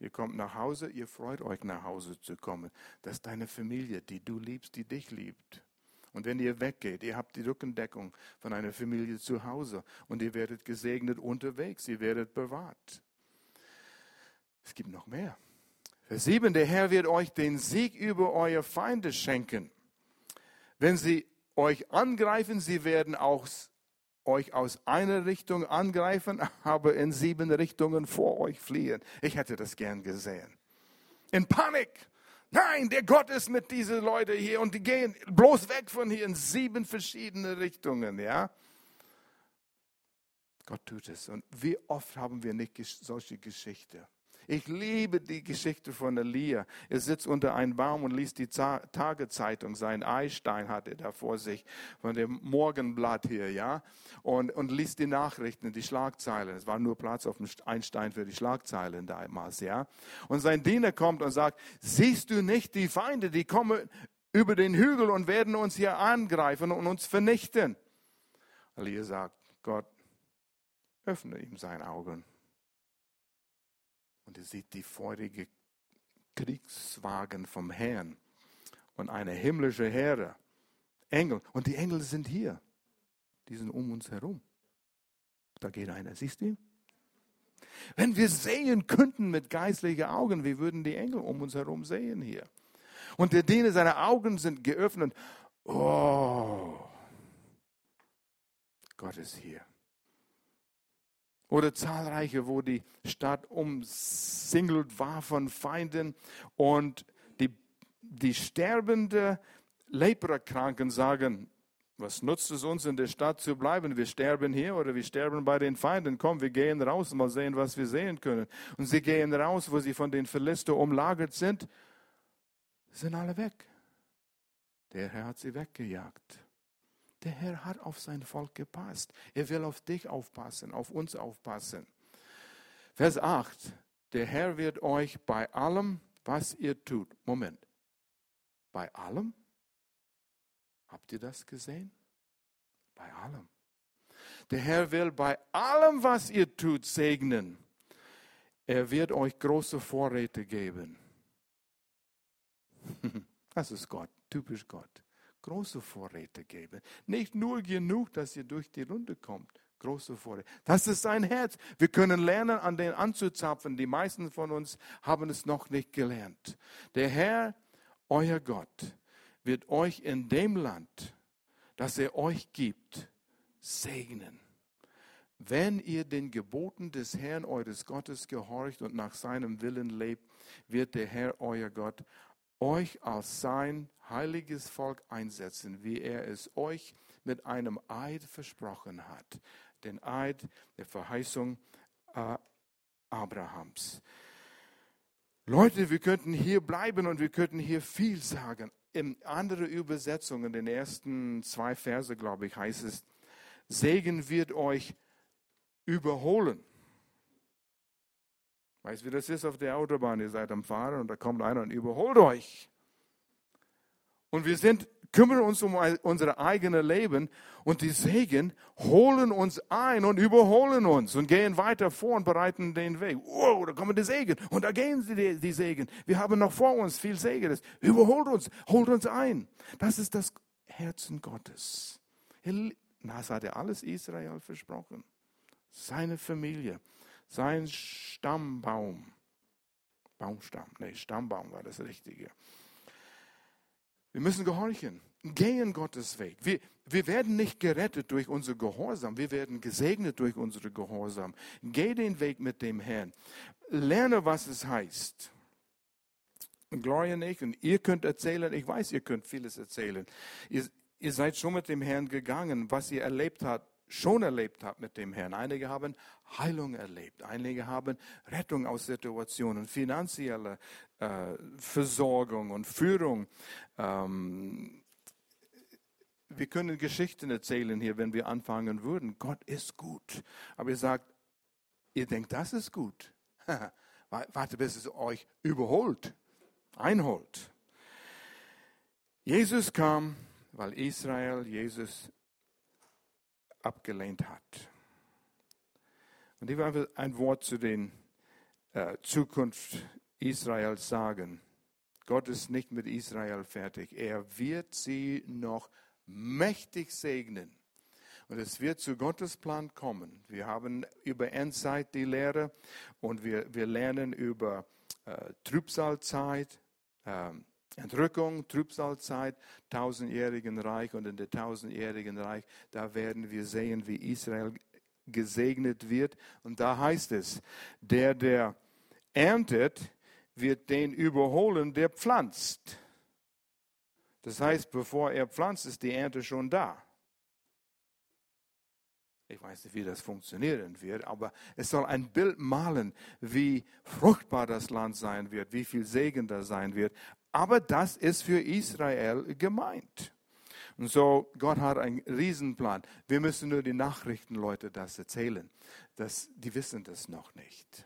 Ihr kommt nach Hause, ihr freut euch nach Hause zu kommen. Das ist deine Familie, die du liebst, die dich liebt. Und wenn ihr weggeht, ihr habt die Rückendeckung von einer Familie zu Hause und ihr werdet gesegnet unterwegs, ihr werdet bewahrt. Es gibt noch mehr. Vers 7, der Herr wird euch den Sieg über eure Feinde schenken. Wenn sie euch angreifen, sie werden auch euch aus einer Richtung angreifen, aber in sieben Richtungen vor euch fliehen. Ich hätte das gern gesehen. In Panik. Nein, der Gott ist mit diesen Leuten hier und die gehen bloß weg von hier in sieben verschiedene Richtungen, ja? Gott tut es. Und wie oft haben wir nicht solche Geschichten? Ich liebe die Geschichte von Elia. Er sitzt unter einem Baum und liest die Tagezeitung. Sein Eistein hat er da vor sich, von dem Morgenblatt hier, ja. Und, und liest die Nachrichten, die Schlagzeilen. Es war nur Platz auf dem Einstein für die Schlagzeilen damals, ja. Und sein Diener kommt und sagt, siehst du nicht die Feinde, die kommen über den Hügel und werden uns hier angreifen und uns vernichten. Elia sagt, Gott, öffne ihm seine Augen und er sieht die feurige Kriegswagen vom Herrn und eine himmlische Heere, Engel. Und die Engel sind hier. Die sind um uns herum. Da geht einer, siehst du ihn? Wenn wir sehen könnten mit geistlichen Augen, wie würden die Engel um uns herum sehen hier? Und der Diener, seine Augen sind geöffnet. Oh, Gott ist hier. Oder zahlreiche, wo die Stadt umsingelt war von Feinden und die, die sterbende Leprakranken sagen, was nutzt es uns in der Stadt zu bleiben? Wir sterben hier oder wir sterben bei den Feinden. Komm, wir gehen raus mal sehen, was wir sehen können. Und sie gehen raus, wo sie von den Philister umlagert sind, sind alle weg. Der Herr hat sie weggejagt. Der Herr hat auf sein Volk gepasst. Er will auf dich aufpassen, auf uns aufpassen. Vers 8. Der Herr wird euch bei allem, was ihr tut. Moment. Bei allem? Habt ihr das gesehen? Bei allem. Der Herr will bei allem, was ihr tut, segnen. Er wird euch große Vorräte geben. Das ist Gott, typisch Gott große Vorräte geben. Nicht nur genug, dass ihr durch die Runde kommt. Große Vorräte. Das ist sein Herz. Wir können lernen, an den anzuzapfen. Die meisten von uns haben es noch nicht gelernt. Der Herr, euer Gott, wird euch in dem Land, das er euch gibt, segnen. Wenn ihr den Geboten des Herrn eures Gottes gehorcht und nach seinem Willen lebt, wird der Herr euer Gott euch als sein heiliges Volk einsetzen, wie er es euch mit einem Eid versprochen hat. Den Eid der Verheißung äh, Abrahams. Leute, wir könnten hier bleiben und wir könnten hier viel sagen. In anderen Übersetzungen, in den ersten zwei Verse, glaube ich, heißt es, Segen wird euch überholen. Weißt du, wie das ist auf der Autobahn? Ihr seid am Fahren und da kommt einer und überholt euch. Und wir sind, kümmern uns um unser eigenes Leben und die Segen holen uns ein und überholen uns und gehen weiter vor und bereiten den Weg. Wow, da kommen die Segen und da gehen die, die Segen. Wir haben noch vor uns viel Segen. Überholt uns, holt uns ein. Das ist das Herzen Gottes. Das hat er alles Israel versprochen. Seine Familie sein Stammbaum. Baumstamm, nee, Stammbaum war das Richtige. Wir müssen gehorchen, gehen Gottes Weg. Wir, wir werden nicht gerettet durch unser Gehorsam, wir werden gesegnet durch unsere Gehorsam. Geh den Weg mit dem Herrn. Lerne, was es heißt. Gloria nicht, und ihr könnt erzählen, ich weiß, ihr könnt vieles erzählen. Ihr, ihr seid schon mit dem Herrn gegangen, was ihr erlebt habt schon erlebt habt mit dem Herrn. Einige haben Heilung erlebt, einige haben Rettung aus Situationen, finanzielle äh, Versorgung und Führung. Ähm, wir können Geschichten erzählen hier, wenn wir anfangen würden. Gott ist gut. Aber ihr sagt, ihr denkt, das ist gut. Warte, bis es euch überholt, einholt. Jesus kam, weil Israel Jesus abgelehnt hat. Und ich will ein Wort zu den äh, Zukunft Israels sagen. Gott ist nicht mit Israel fertig. Er wird sie noch mächtig segnen. Und es wird zu Gottes Plan kommen. Wir haben über Endzeit die Lehre und wir, wir lernen über äh, Trübsalzeit, äh, Entrückung, Trübsalzeit, tausendjährigen Reich und in der tausendjährigen Reich, da werden wir sehen, wie Israel gesegnet wird. Und da heißt es, der, der erntet, wird den überholen, der pflanzt. Das heißt, bevor er pflanzt, ist die Ernte schon da. Ich weiß nicht, wie das funktionieren wird, aber es soll ein Bild malen, wie fruchtbar das Land sein wird, wie viel Segen da sein wird. Aber das ist für Israel gemeint. Und so, Gott hat einen Riesenplan. Wir müssen nur die Nachrichtenleute das erzählen. Das, die wissen das noch nicht.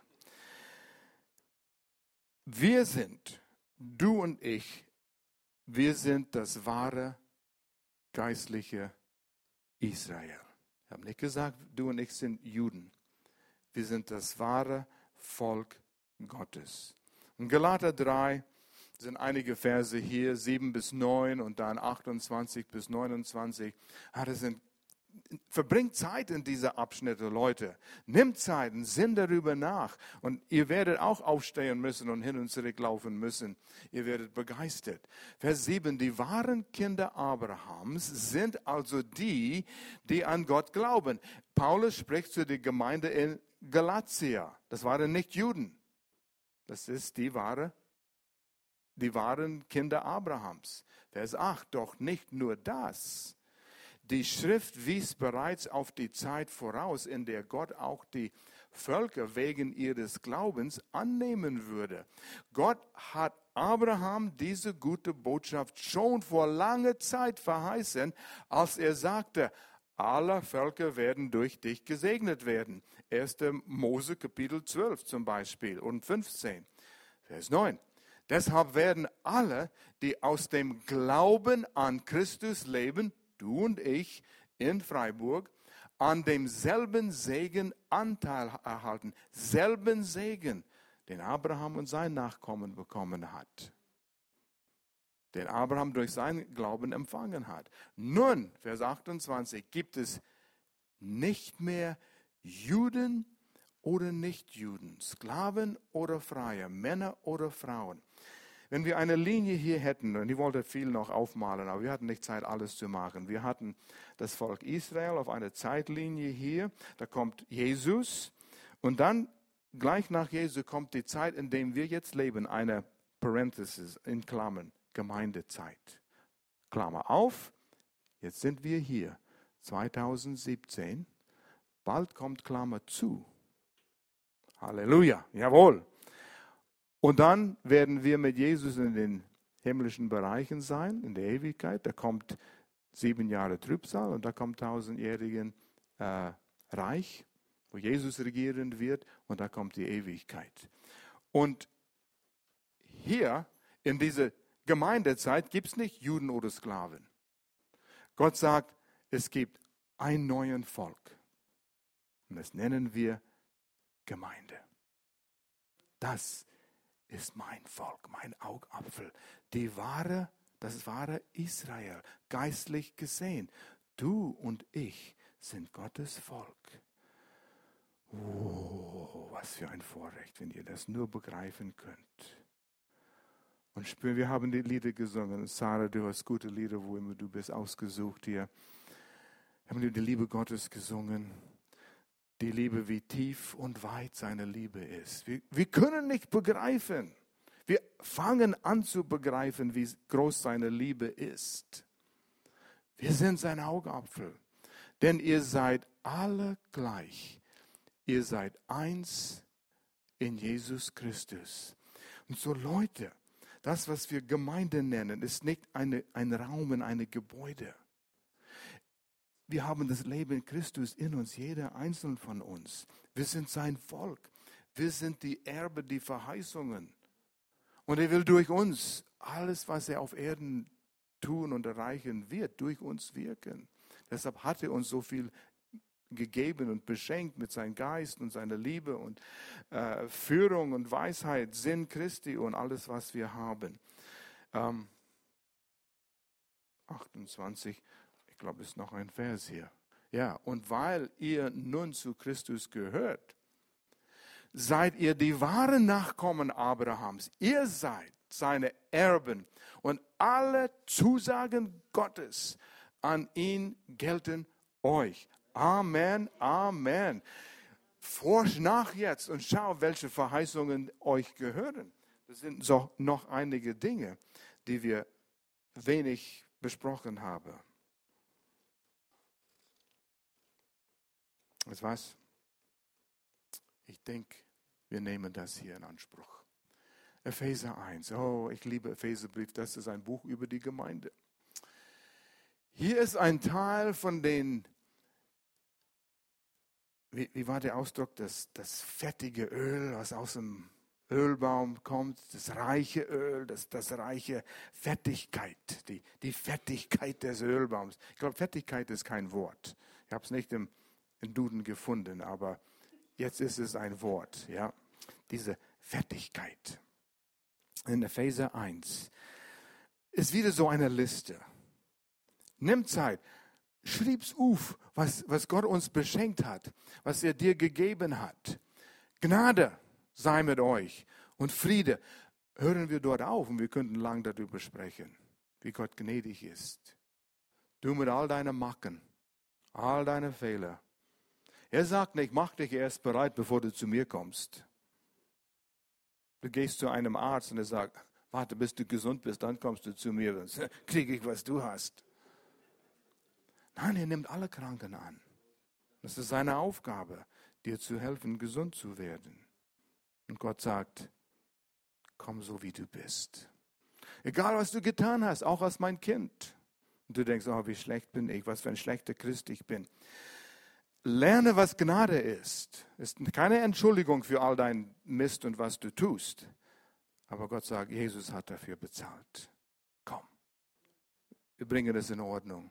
Wir sind, du und ich, wir sind das wahre geistliche Israel. Ich habe nicht gesagt, du und ich sind Juden. Wir sind das wahre Volk Gottes. In Galater 3 sind einige Verse hier, 7 bis 9 und dann 28 bis 29. Ah, das sind verbringt Zeit in diese Abschnitte, Leute. Nimmt Zeit und sinn darüber nach. Und ihr werdet auch aufstehen müssen und hin und zurück laufen müssen. Ihr werdet begeistert. Vers 7. Die wahren Kinder Abrahams sind also die, die an Gott glauben. Paulus spricht zu der Gemeinde in Galatia. Das waren nicht Juden. Das ist die wahre, die wahren Kinder Abrahams. Vers 8. Doch nicht nur das die Schrift wies bereits auf die Zeit voraus, in der Gott auch die Völker wegen ihres Glaubens annehmen würde. Gott hat Abraham diese gute Botschaft schon vor langer Zeit verheißen, als er sagte, alle Völker werden durch dich gesegnet werden. 1. Mose Kapitel 12 zum Beispiel und 15, Vers 9. Deshalb werden alle, die aus dem Glauben an Christus leben, du und ich in Freiburg, an demselben Segen Anteil erhalten. Selben Segen, den Abraham und sein Nachkommen bekommen hat. Den Abraham durch seinen Glauben empfangen hat. Nun, Vers 28, gibt es nicht mehr Juden oder Nichtjuden, Sklaven oder Freie, Männer oder Frauen. Wenn wir eine Linie hier hätten, und ich wollte viel noch aufmalen, aber wir hatten nicht Zeit, alles zu machen. Wir hatten das Volk Israel auf einer Zeitlinie hier, da kommt Jesus und dann gleich nach Jesus kommt die Zeit, in der wir jetzt leben, eine Parenthesis in Klammern, Gemeindezeit. Klammer auf, jetzt sind wir hier, 2017, bald kommt Klammer zu. Halleluja, jawohl. Und dann werden wir mit Jesus in den himmlischen Bereichen sein, in der Ewigkeit. Da kommt sieben Jahre Trübsal und da kommt tausendjährigen äh, Reich, wo Jesus regieren wird und da kommt die Ewigkeit. Und hier in dieser Gemeindezeit gibt es nicht Juden oder Sklaven. Gott sagt, es gibt ein neues Volk. Und das nennen wir Gemeinde. Das ist mein Volk, mein Augapfel, die wahre, das wahre Israel, geistlich gesehen. Du und ich sind Gottes Volk. Oh, was für ein Vorrecht, wenn ihr das nur begreifen könnt. Und spüren, wir haben die Lieder gesungen. Sarah, du hast gute Lieder, wo immer du bist, ausgesucht hier. Wir haben die Liebe Gottes gesungen die Liebe, wie tief und weit seine Liebe ist. Wir, wir können nicht begreifen. Wir fangen an zu begreifen, wie groß seine Liebe ist. Wir sind sein Augapfel. Denn ihr seid alle gleich. Ihr seid eins in Jesus Christus. Und so Leute, das, was wir Gemeinde nennen, ist nicht eine, ein Raum in einem Gebäude. Wir haben das Leben Christus in uns, jeder einzelne von uns. Wir sind sein Volk. Wir sind die Erbe, die Verheißungen. Und er will durch uns alles, was er auf Erden tun und erreichen wird, durch uns wirken. Deshalb hat er uns so viel gegeben und beschenkt mit seinem Geist und seiner Liebe und äh, Führung und Weisheit, Sinn Christi und alles, was wir haben. Ähm, 28 glaube, es ist noch ein Vers hier. Ja, und weil ihr nun zu Christus gehört, seid ihr die wahren Nachkommen Abrahams. Ihr seid seine Erben und alle Zusagen Gottes an ihn gelten euch. Amen, Amen. Forsch nach jetzt und schau, welche Verheißungen euch gehören. Das sind so noch einige Dinge, die wir wenig besprochen haben. Weißt was? Ich denke, wir nehmen das hier in Anspruch. Epheser 1. Oh, ich liebe Epheserbrief. Das ist ein Buch über die Gemeinde. Hier ist ein Teil von den, wie, wie war der Ausdruck, das, das fettige Öl, was aus dem Ölbaum kommt, das reiche Öl, das, das reiche Fettigkeit, die, die Fettigkeit des Ölbaums. Ich glaube, Fettigkeit ist kein Wort. Ich habe es nicht im, im Duden gefunden, aber jetzt ist es ein Wort. Ja, Diese Fettigkeit. In Epheser 1 ist wieder so eine Liste. Nimm Zeit. Schrieb's auf, was, was Gott uns beschenkt hat, was er dir gegeben hat. Gnade sei mit euch und Friede. Hören wir dort auf und wir könnten lang darüber sprechen, wie Gott gnädig ist. Du mit all deinen Macken, all deine Fehler. Er sagt nicht, mach dich erst bereit, bevor du zu mir kommst. Du gehst zu einem Arzt und er sagt, warte, bis du gesund bist, dann kommst du zu mir, dann kriege ich, was du hast. Nein, er nimmt alle Kranken an. Das ist seine Aufgabe, dir zu helfen, gesund zu werden. Und Gott sagt, komm so wie du bist. Egal was du getan hast, auch als mein Kind. Und du denkst, oh, wie schlecht bin ich, was für ein schlechter Christ ich bin. Lerne, was Gnade ist. Ist keine Entschuldigung für all dein Mist und was du tust. Aber Gott sagt, Jesus hat dafür bezahlt. Komm, wir bringen es in Ordnung.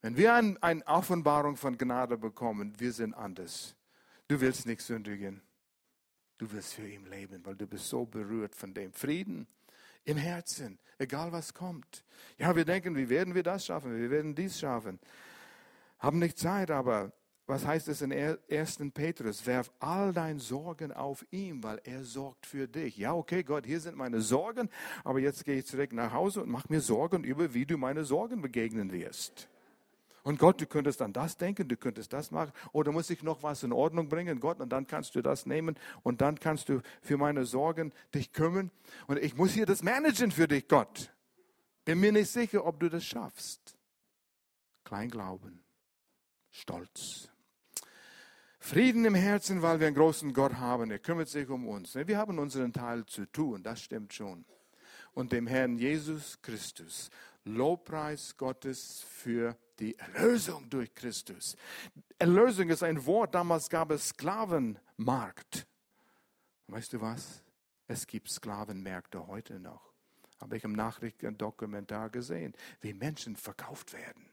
Wenn wir ein, eine Offenbarung von Gnade bekommen, wir sind anders. Du willst nicht sündigen. Du willst für ihn leben, weil du bist so berührt von dem Frieden im Herzen, egal was kommt. Ja, wir denken, wie werden wir das schaffen? Wir werden dies schaffen. Haben nicht Zeit, aber was heißt es in 1. Petrus? Werf all deine Sorgen auf ihn, weil er sorgt für dich. Ja, okay, Gott, hier sind meine Sorgen, aber jetzt gehe ich zurück nach Hause und mach mir Sorgen über, wie du meine Sorgen begegnen wirst. Und Gott, du könntest an das denken, du könntest das machen. Oder muss ich noch was in Ordnung bringen, Gott? Und dann kannst du das nehmen und dann kannst du für meine Sorgen dich kümmern. Und ich muss hier das managen für dich, Gott. Bin mir nicht sicher, ob du das schaffst. Kleinglauben, Stolz. Frieden im Herzen, weil wir einen großen Gott haben. Er kümmert sich um uns. Wir haben unseren Teil zu tun, das stimmt schon. Und dem Herrn Jesus Christus Lobpreis Gottes für die Erlösung durch Christus. Erlösung ist ein Wort, damals gab es Sklavenmarkt. Weißt du was? Es gibt Sklavenmärkte heute noch. Habe ich im Nachrichtendokumentar gesehen, wie Menschen verkauft werden.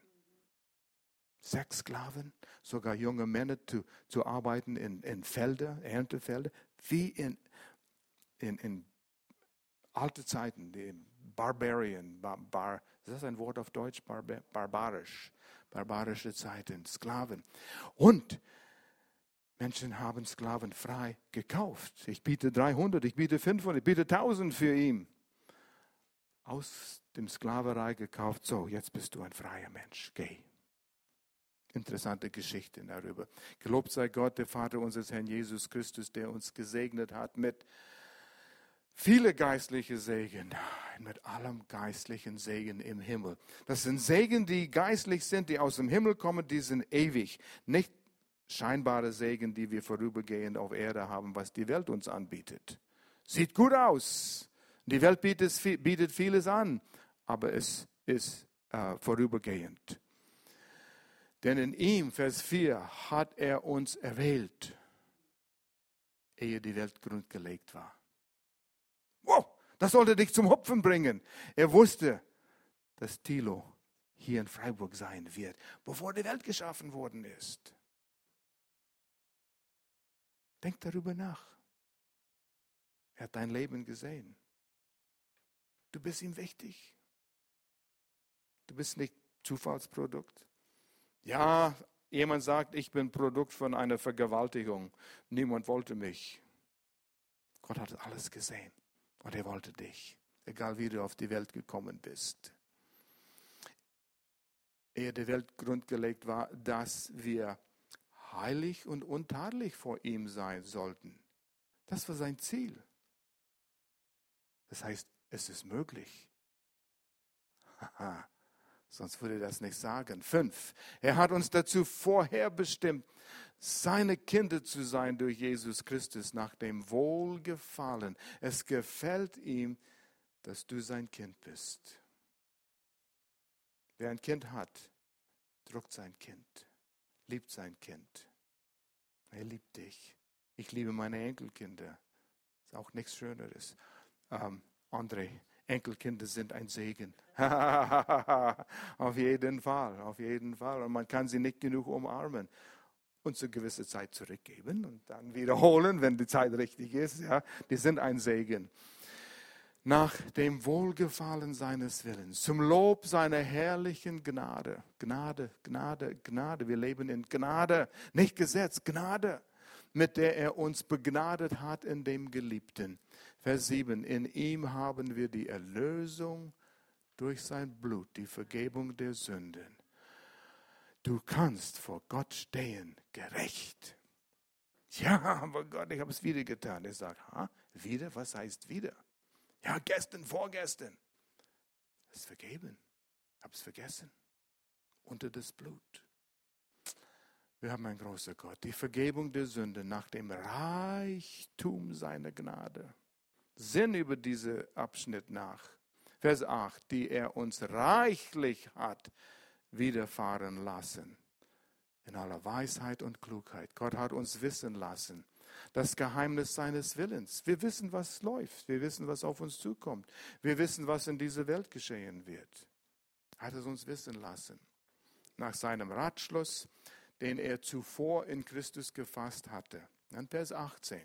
Sechs Sklaven, sogar junge Männer zu, zu arbeiten in, in Felder, Erntefelder, wie in, in, in alte Zeiten, die Barbarian, bar, bar, ist das ein Wort auf Deutsch? Barbar, barbarisch, barbarische Zeiten, Sklaven. Und Menschen haben Sklaven frei gekauft. Ich biete 300, ich biete 500, ich biete 1000 für ihn. Aus dem Sklaverei gekauft. So, jetzt bist du ein freier Mensch. Geh. Interessante Geschichte darüber. Gelobt sei Gott, der Vater unseres Herrn Jesus Christus, der uns gesegnet hat mit viele geistliche Segen, mit allem geistlichen Segen im Himmel. Das sind Segen, die geistlich sind, die aus dem Himmel kommen, die sind ewig. Nicht scheinbare Segen, die wir vorübergehend auf Erde haben, was die Welt uns anbietet. Sieht gut aus. Die Welt bietet, bietet vieles an, aber es ist äh, vorübergehend. Denn in ihm, Vers 4, hat er uns erwählt, ehe die Welt grundgelegt war. Wow, das sollte dich zum Hopfen bringen. Er wusste, dass Thilo hier in Freiburg sein wird, bevor die Welt geschaffen worden ist. Denk darüber nach. Er hat dein Leben gesehen. Du bist ihm wichtig. Du bist nicht Zufallsprodukt. Ja, jemand sagt, ich bin Produkt von einer Vergewaltigung. Niemand wollte mich. Gott hat alles gesehen und er wollte dich, egal wie du auf die Welt gekommen bist. Ehe der Welt grundgelegt war, dass wir heilig und untadelig vor ihm sein sollten. Das war sein Ziel. Das heißt, es ist möglich. Haha, sonst würde er das nicht sagen. Fünf. Er hat uns dazu vorherbestimmt, seine Kinder zu sein durch Jesus Christus nach dem Wohlgefallen. Es gefällt ihm, dass du sein Kind bist. Wer ein Kind hat, druckt sein Kind, liebt sein Kind. Er liebt dich. Ich liebe meine Enkelkinder. Ist auch nichts Schöneres. Ähm, André, Enkelkinder sind ein Segen. auf jeden Fall, auf jeden Fall. Und man kann sie nicht genug umarmen und zu gewisser Zeit zurückgeben und dann wiederholen, wenn die Zeit richtig ist. Ja, die sind ein Segen. Nach dem Wohlgefallen seines Willens, zum Lob seiner herrlichen Gnade. Gnade, Gnade, Gnade. Wir leben in Gnade, nicht Gesetz, Gnade, mit der er uns begnadet hat in dem Geliebten. Vers 7. In ihm haben wir die Erlösung durch sein Blut, die Vergebung der Sünden. Du kannst vor Gott stehen, gerecht. Ja, aber Gott, ich habe es wieder getan. Er sagt, ha, wieder? Was heißt wieder? Ja, gestern, vorgestern. Das ist vergeben. Ich habe es vergessen. Unter das Blut. Wir haben einen großen Gott. Die Vergebung der Sünde nach dem Reichtum seiner Gnade. Sinn über diesen Abschnitt nach. Vers 8, die er uns reichlich hat widerfahren lassen. In aller Weisheit und Klugheit. Gott hat uns wissen lassen. Das Geheimnis seines Willens. Wir wissen, was läuft. Wir wissen, was auf uns zukommt. Wir wissen, was in dieser Welt geschehen wird. Hat es uns wissen lassen. Nach seinem Ratschluss, den er zuvor in Christus gefasst hatte. Dann Vers 18.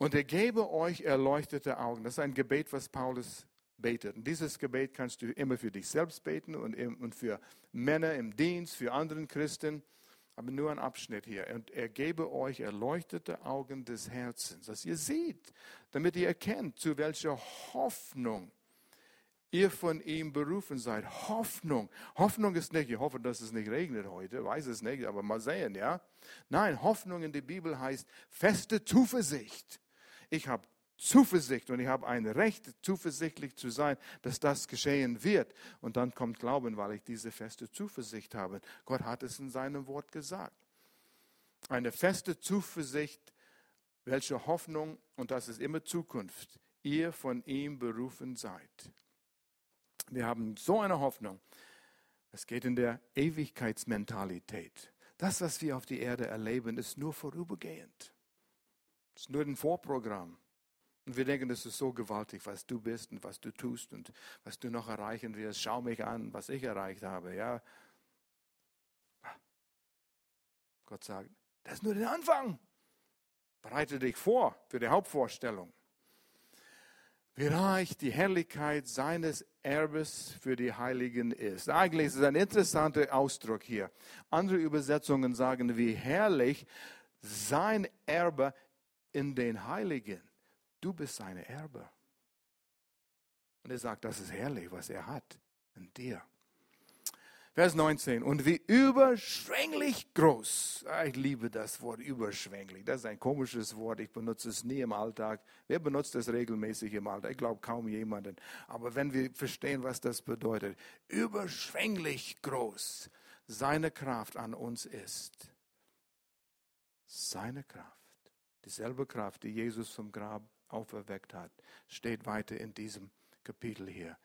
Und er gebe euch erleuchtete Augen. Das ist ein Gebet, was Paulus betet. Und dieses Gebet kannst du immer für dich selbst beten und, und für Männer im Dienst, für anderen Christen. Aber nur ein Abschnitt hier. Und er gebe euch erleuchtete Augen des Herzens, dass ihr seht, damit ihr erkennt, zu welcher Hoffnung ihr von ihm berufen seid. Hoffnung. Hoffnung ist nicht, ich hoffe, dass es nicht regnet heute, weiß es nicht, aber mal sehen, ja. Nein, Hoffnung in der Bibel heißt feste Zuversicht. Ich habe Zuversicht und ich habe ein Recht, zuversichtlich zu sein, dass das geschehen wird. Und dann kommt Glauben, weil ich diese feste Zuversicht habe. Gott hat es in seinem Wort gesagt. Eine feste Zuversicht, welche Hoffnung, und das ist immer Zukunft, ihr von ihm berufen seid. Wir haben so eine Hoffnung. Es geht in der Ewigkeitsmentalität. Das, was wir auf die Erde erleben, ist nur vorübergehend. Es ist nur ein Vorprogramm. Und wir denken, das ist so gewaltig, was du bist und was du tust und was du noch erreichen wirst. Schau mich an, was ich erreicht habe. Ja. Gott sagt, das ist nur der Anfang. Bereite dich vor für die Hauptvorstellung. Wie reich die Herrlichkeit seines Erbes für die Heiligen ist. Eigentlich ist es ein interessanter Ausdruck hier. Andere Übersetzungen sagen, wie herrlich sein Erbe in den Heiligen. Du bist seine Erbe. Und er sagt, das ist herrlich, was er hat in dir. Vers 19. Und wie überschwänglich groß. Ah, ich liebe das Wort überschwänglich. Das ist ein komisches Wort. Ich benutze es nie im Alltag. Wer benutzt es regelmäßig im Alltag? Ich glaube kaum jemanden. Aber wenn wir verstehen, was das bedeutet. Überschwänglich groß. Seine Kraft an uns ist. Seine Kraft. Dieselbe Kraft, die Jesus vom Grab auferweckt hat, steht weiter in diesem Kapitel hier,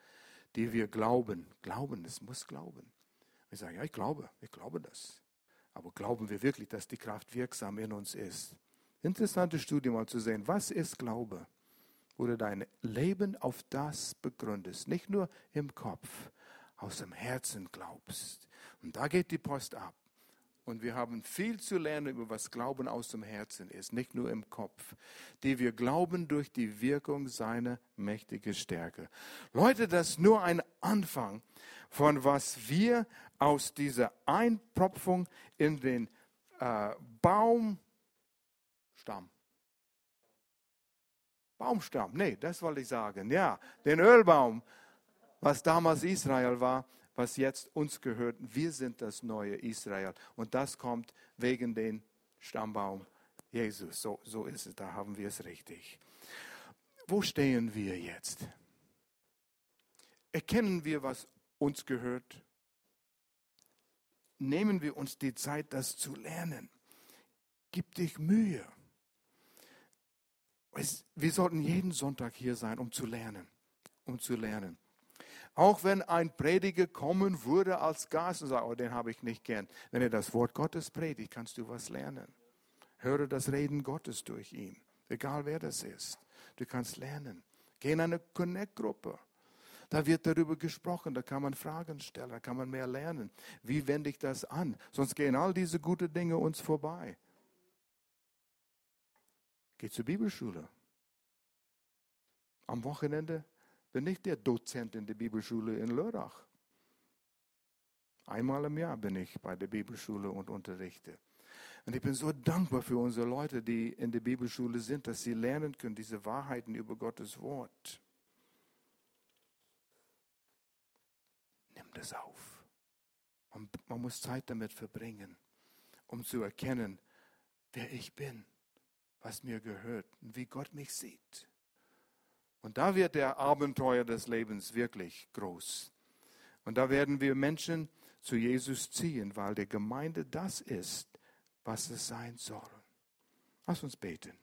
die wir glauben. Glauben, es muss glauben. Wir sagen, ja, ich glaube, ich glaube das. Aber glauben wir wirklich, dass die Kraft wirksam in uns ist? Interessante Studie mal zu sehen, was ist Glaube? Wo du dein Leben auf das begründest, nicht nur im Kopf, aus dem Herzen glaubst. Und da geht die Post ab. Und wir haben viel zu lernen über was Glauben aus dem Herzen ist, nicht nur im Kopf, die wir glauben durch die Wirkung seiner mächtigen Stärke. Leute, das ist nur ein Anfang von was wir aus dieser Einpropfung in den äh, Baumstamm, Baumstamm. Nee, das wollte ich sagen. Ja, den Ölbaum, was damals Israel war, was jetzt uns gehört. Wir sind das neue Israel. Und das kommt wegen den Stammbaum Jesus. So, so ist es, da haben wir es richtig. Wo stehen wir jetzt? Erkennen wir, was uns gehört? Nehmen wir uns die Zeit, das zu lernen. Gib dich Mühe. Wir sollten jeden Sonntag hier sein, um zu lernen. Um zu lernen. Auch wenn ein Prediger kommen würde als Gast und sagt, oh, den habe ich nicht gern. Wenn er das Wort Gottes predigt, kannst du was lernen. Höre das Reden Gottes durch ihn. Egal wer das ist. Du kannst lernen. Geh in eine Connect-Gruppe. Da wird darüber gesprochen, da kann man Fragen stellen, da kann man mehr lernen. Wie wende ich das an? Sonst gehen all diese guten Dinge uns vorbei. Geh zur Bibelschule. Am Wochenende bin ich der Dozent in der Bibelschule in Lörrach. Einmal im Jahr bin ich bei der Bibelschule und unterrichte. Und ich bin so dankbar für unsere Leute, die in der Bibelschule sind, dass sie lernen können, diese Wahrheiten über Gottes Wort. Nimm das auf. Und man muss Zeit damit verbringen, um zu erkennen, wer ich bin was mir gehört und wie Gott mich sieht. Und da wird der Abenteuer des Lebens wirklich groß. Und da werden wir Menschen zu Jesus ziehen, weil der Gemeinde das ist, was es sein soll. Lass uns beten.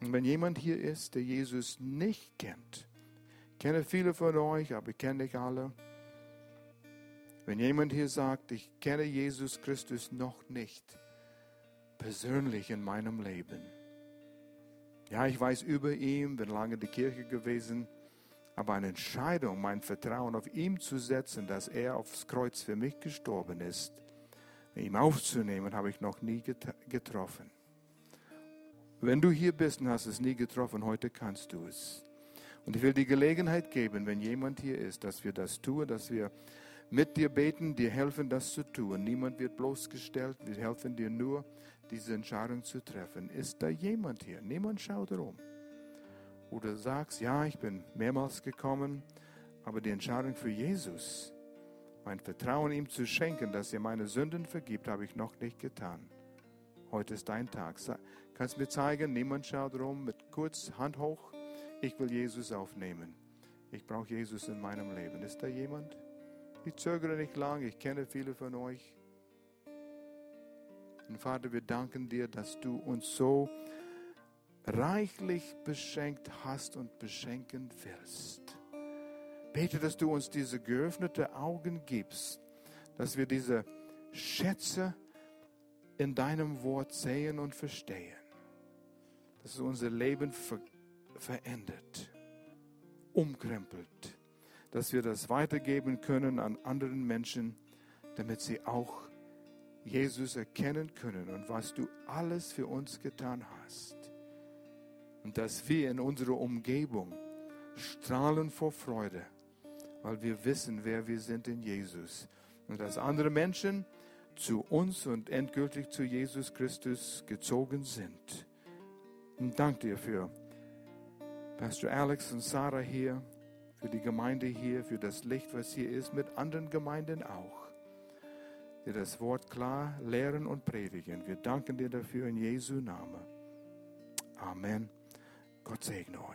Und wenn jemand hier ist, der Jesus nicht kennt, ich kenne viele von euch, aber ich kenne nicht alle. Wenn jemand hier sagt, ich kenne Jesus Christus noch nicht, persönlich in meinem Leben. Ja, ich weiß über ihn, bin lange in der Kirche gewesen, aber eine Entscheidung, mein Vertrauen auf ihn zu setzen, dass er aufs Kreuz für mich gestorben ist, ihm aufzunehmen, habe ich noch nie getroffen. Wenn du hier bist und hast es nie getroffen, heute kannst du es. Und ich will die Gelegenheit geben, wenn jemand hier ist, dass wir das tun, dass wir mit dir beten, dir helfen, das zu tun. Niemand wird bloßgestellt, wir helfen dir nur, diese Entscheidung zu treffen. Ist da jemand hier? Niemand schaut rum. Oder sagst, ja, ich bin mehrmals gekommen, aber die Entscheidung für Jesus, mein Vertrauen ihm zu schenken, dass er meine Sünden vergibt, habe ich noch nicht getan. Heute ist dein Tag. Kannst mir zeigen, niemand schaut rum, mit kurz Hand hoch. Ich will Jesus aufnehmen. Ich brauche Jesus in meinem Leben. Ist da jemand? Ich zögere nicht lange, ich kenne viele von euch. Und Vater, wir danken dir, dass du uns so reichlich beschenkt hast und beschenken wirst. Bete, dass du uns diese geöffnete Augen gibst, dass wir diese Schätze in deinem Wort sehen und verstehen, dass es unser Leben ver verändert, umkrempelt, dass wir das weitergeben können an anderen Menschen, damit sie auch Jesus erkennen können und was du alles für uns getan hast. Und dass wir in unserer Umgebung strahlen vor Freude, weil wir wissen, wer wir sind in Jesus. Und dass andere Menschen zu uns und endgültig zu Jesus Christus gezogen sind. Und danke dir für Pastor Alex und Sarah hier, für die Gemeinde hier, für das Licht, was hier ist, mit anderen Gemeinden auch dir das Wort klar lehren und predigen. Wir danken dir dafür in Jesu Namen. Amen. Gott segne euch.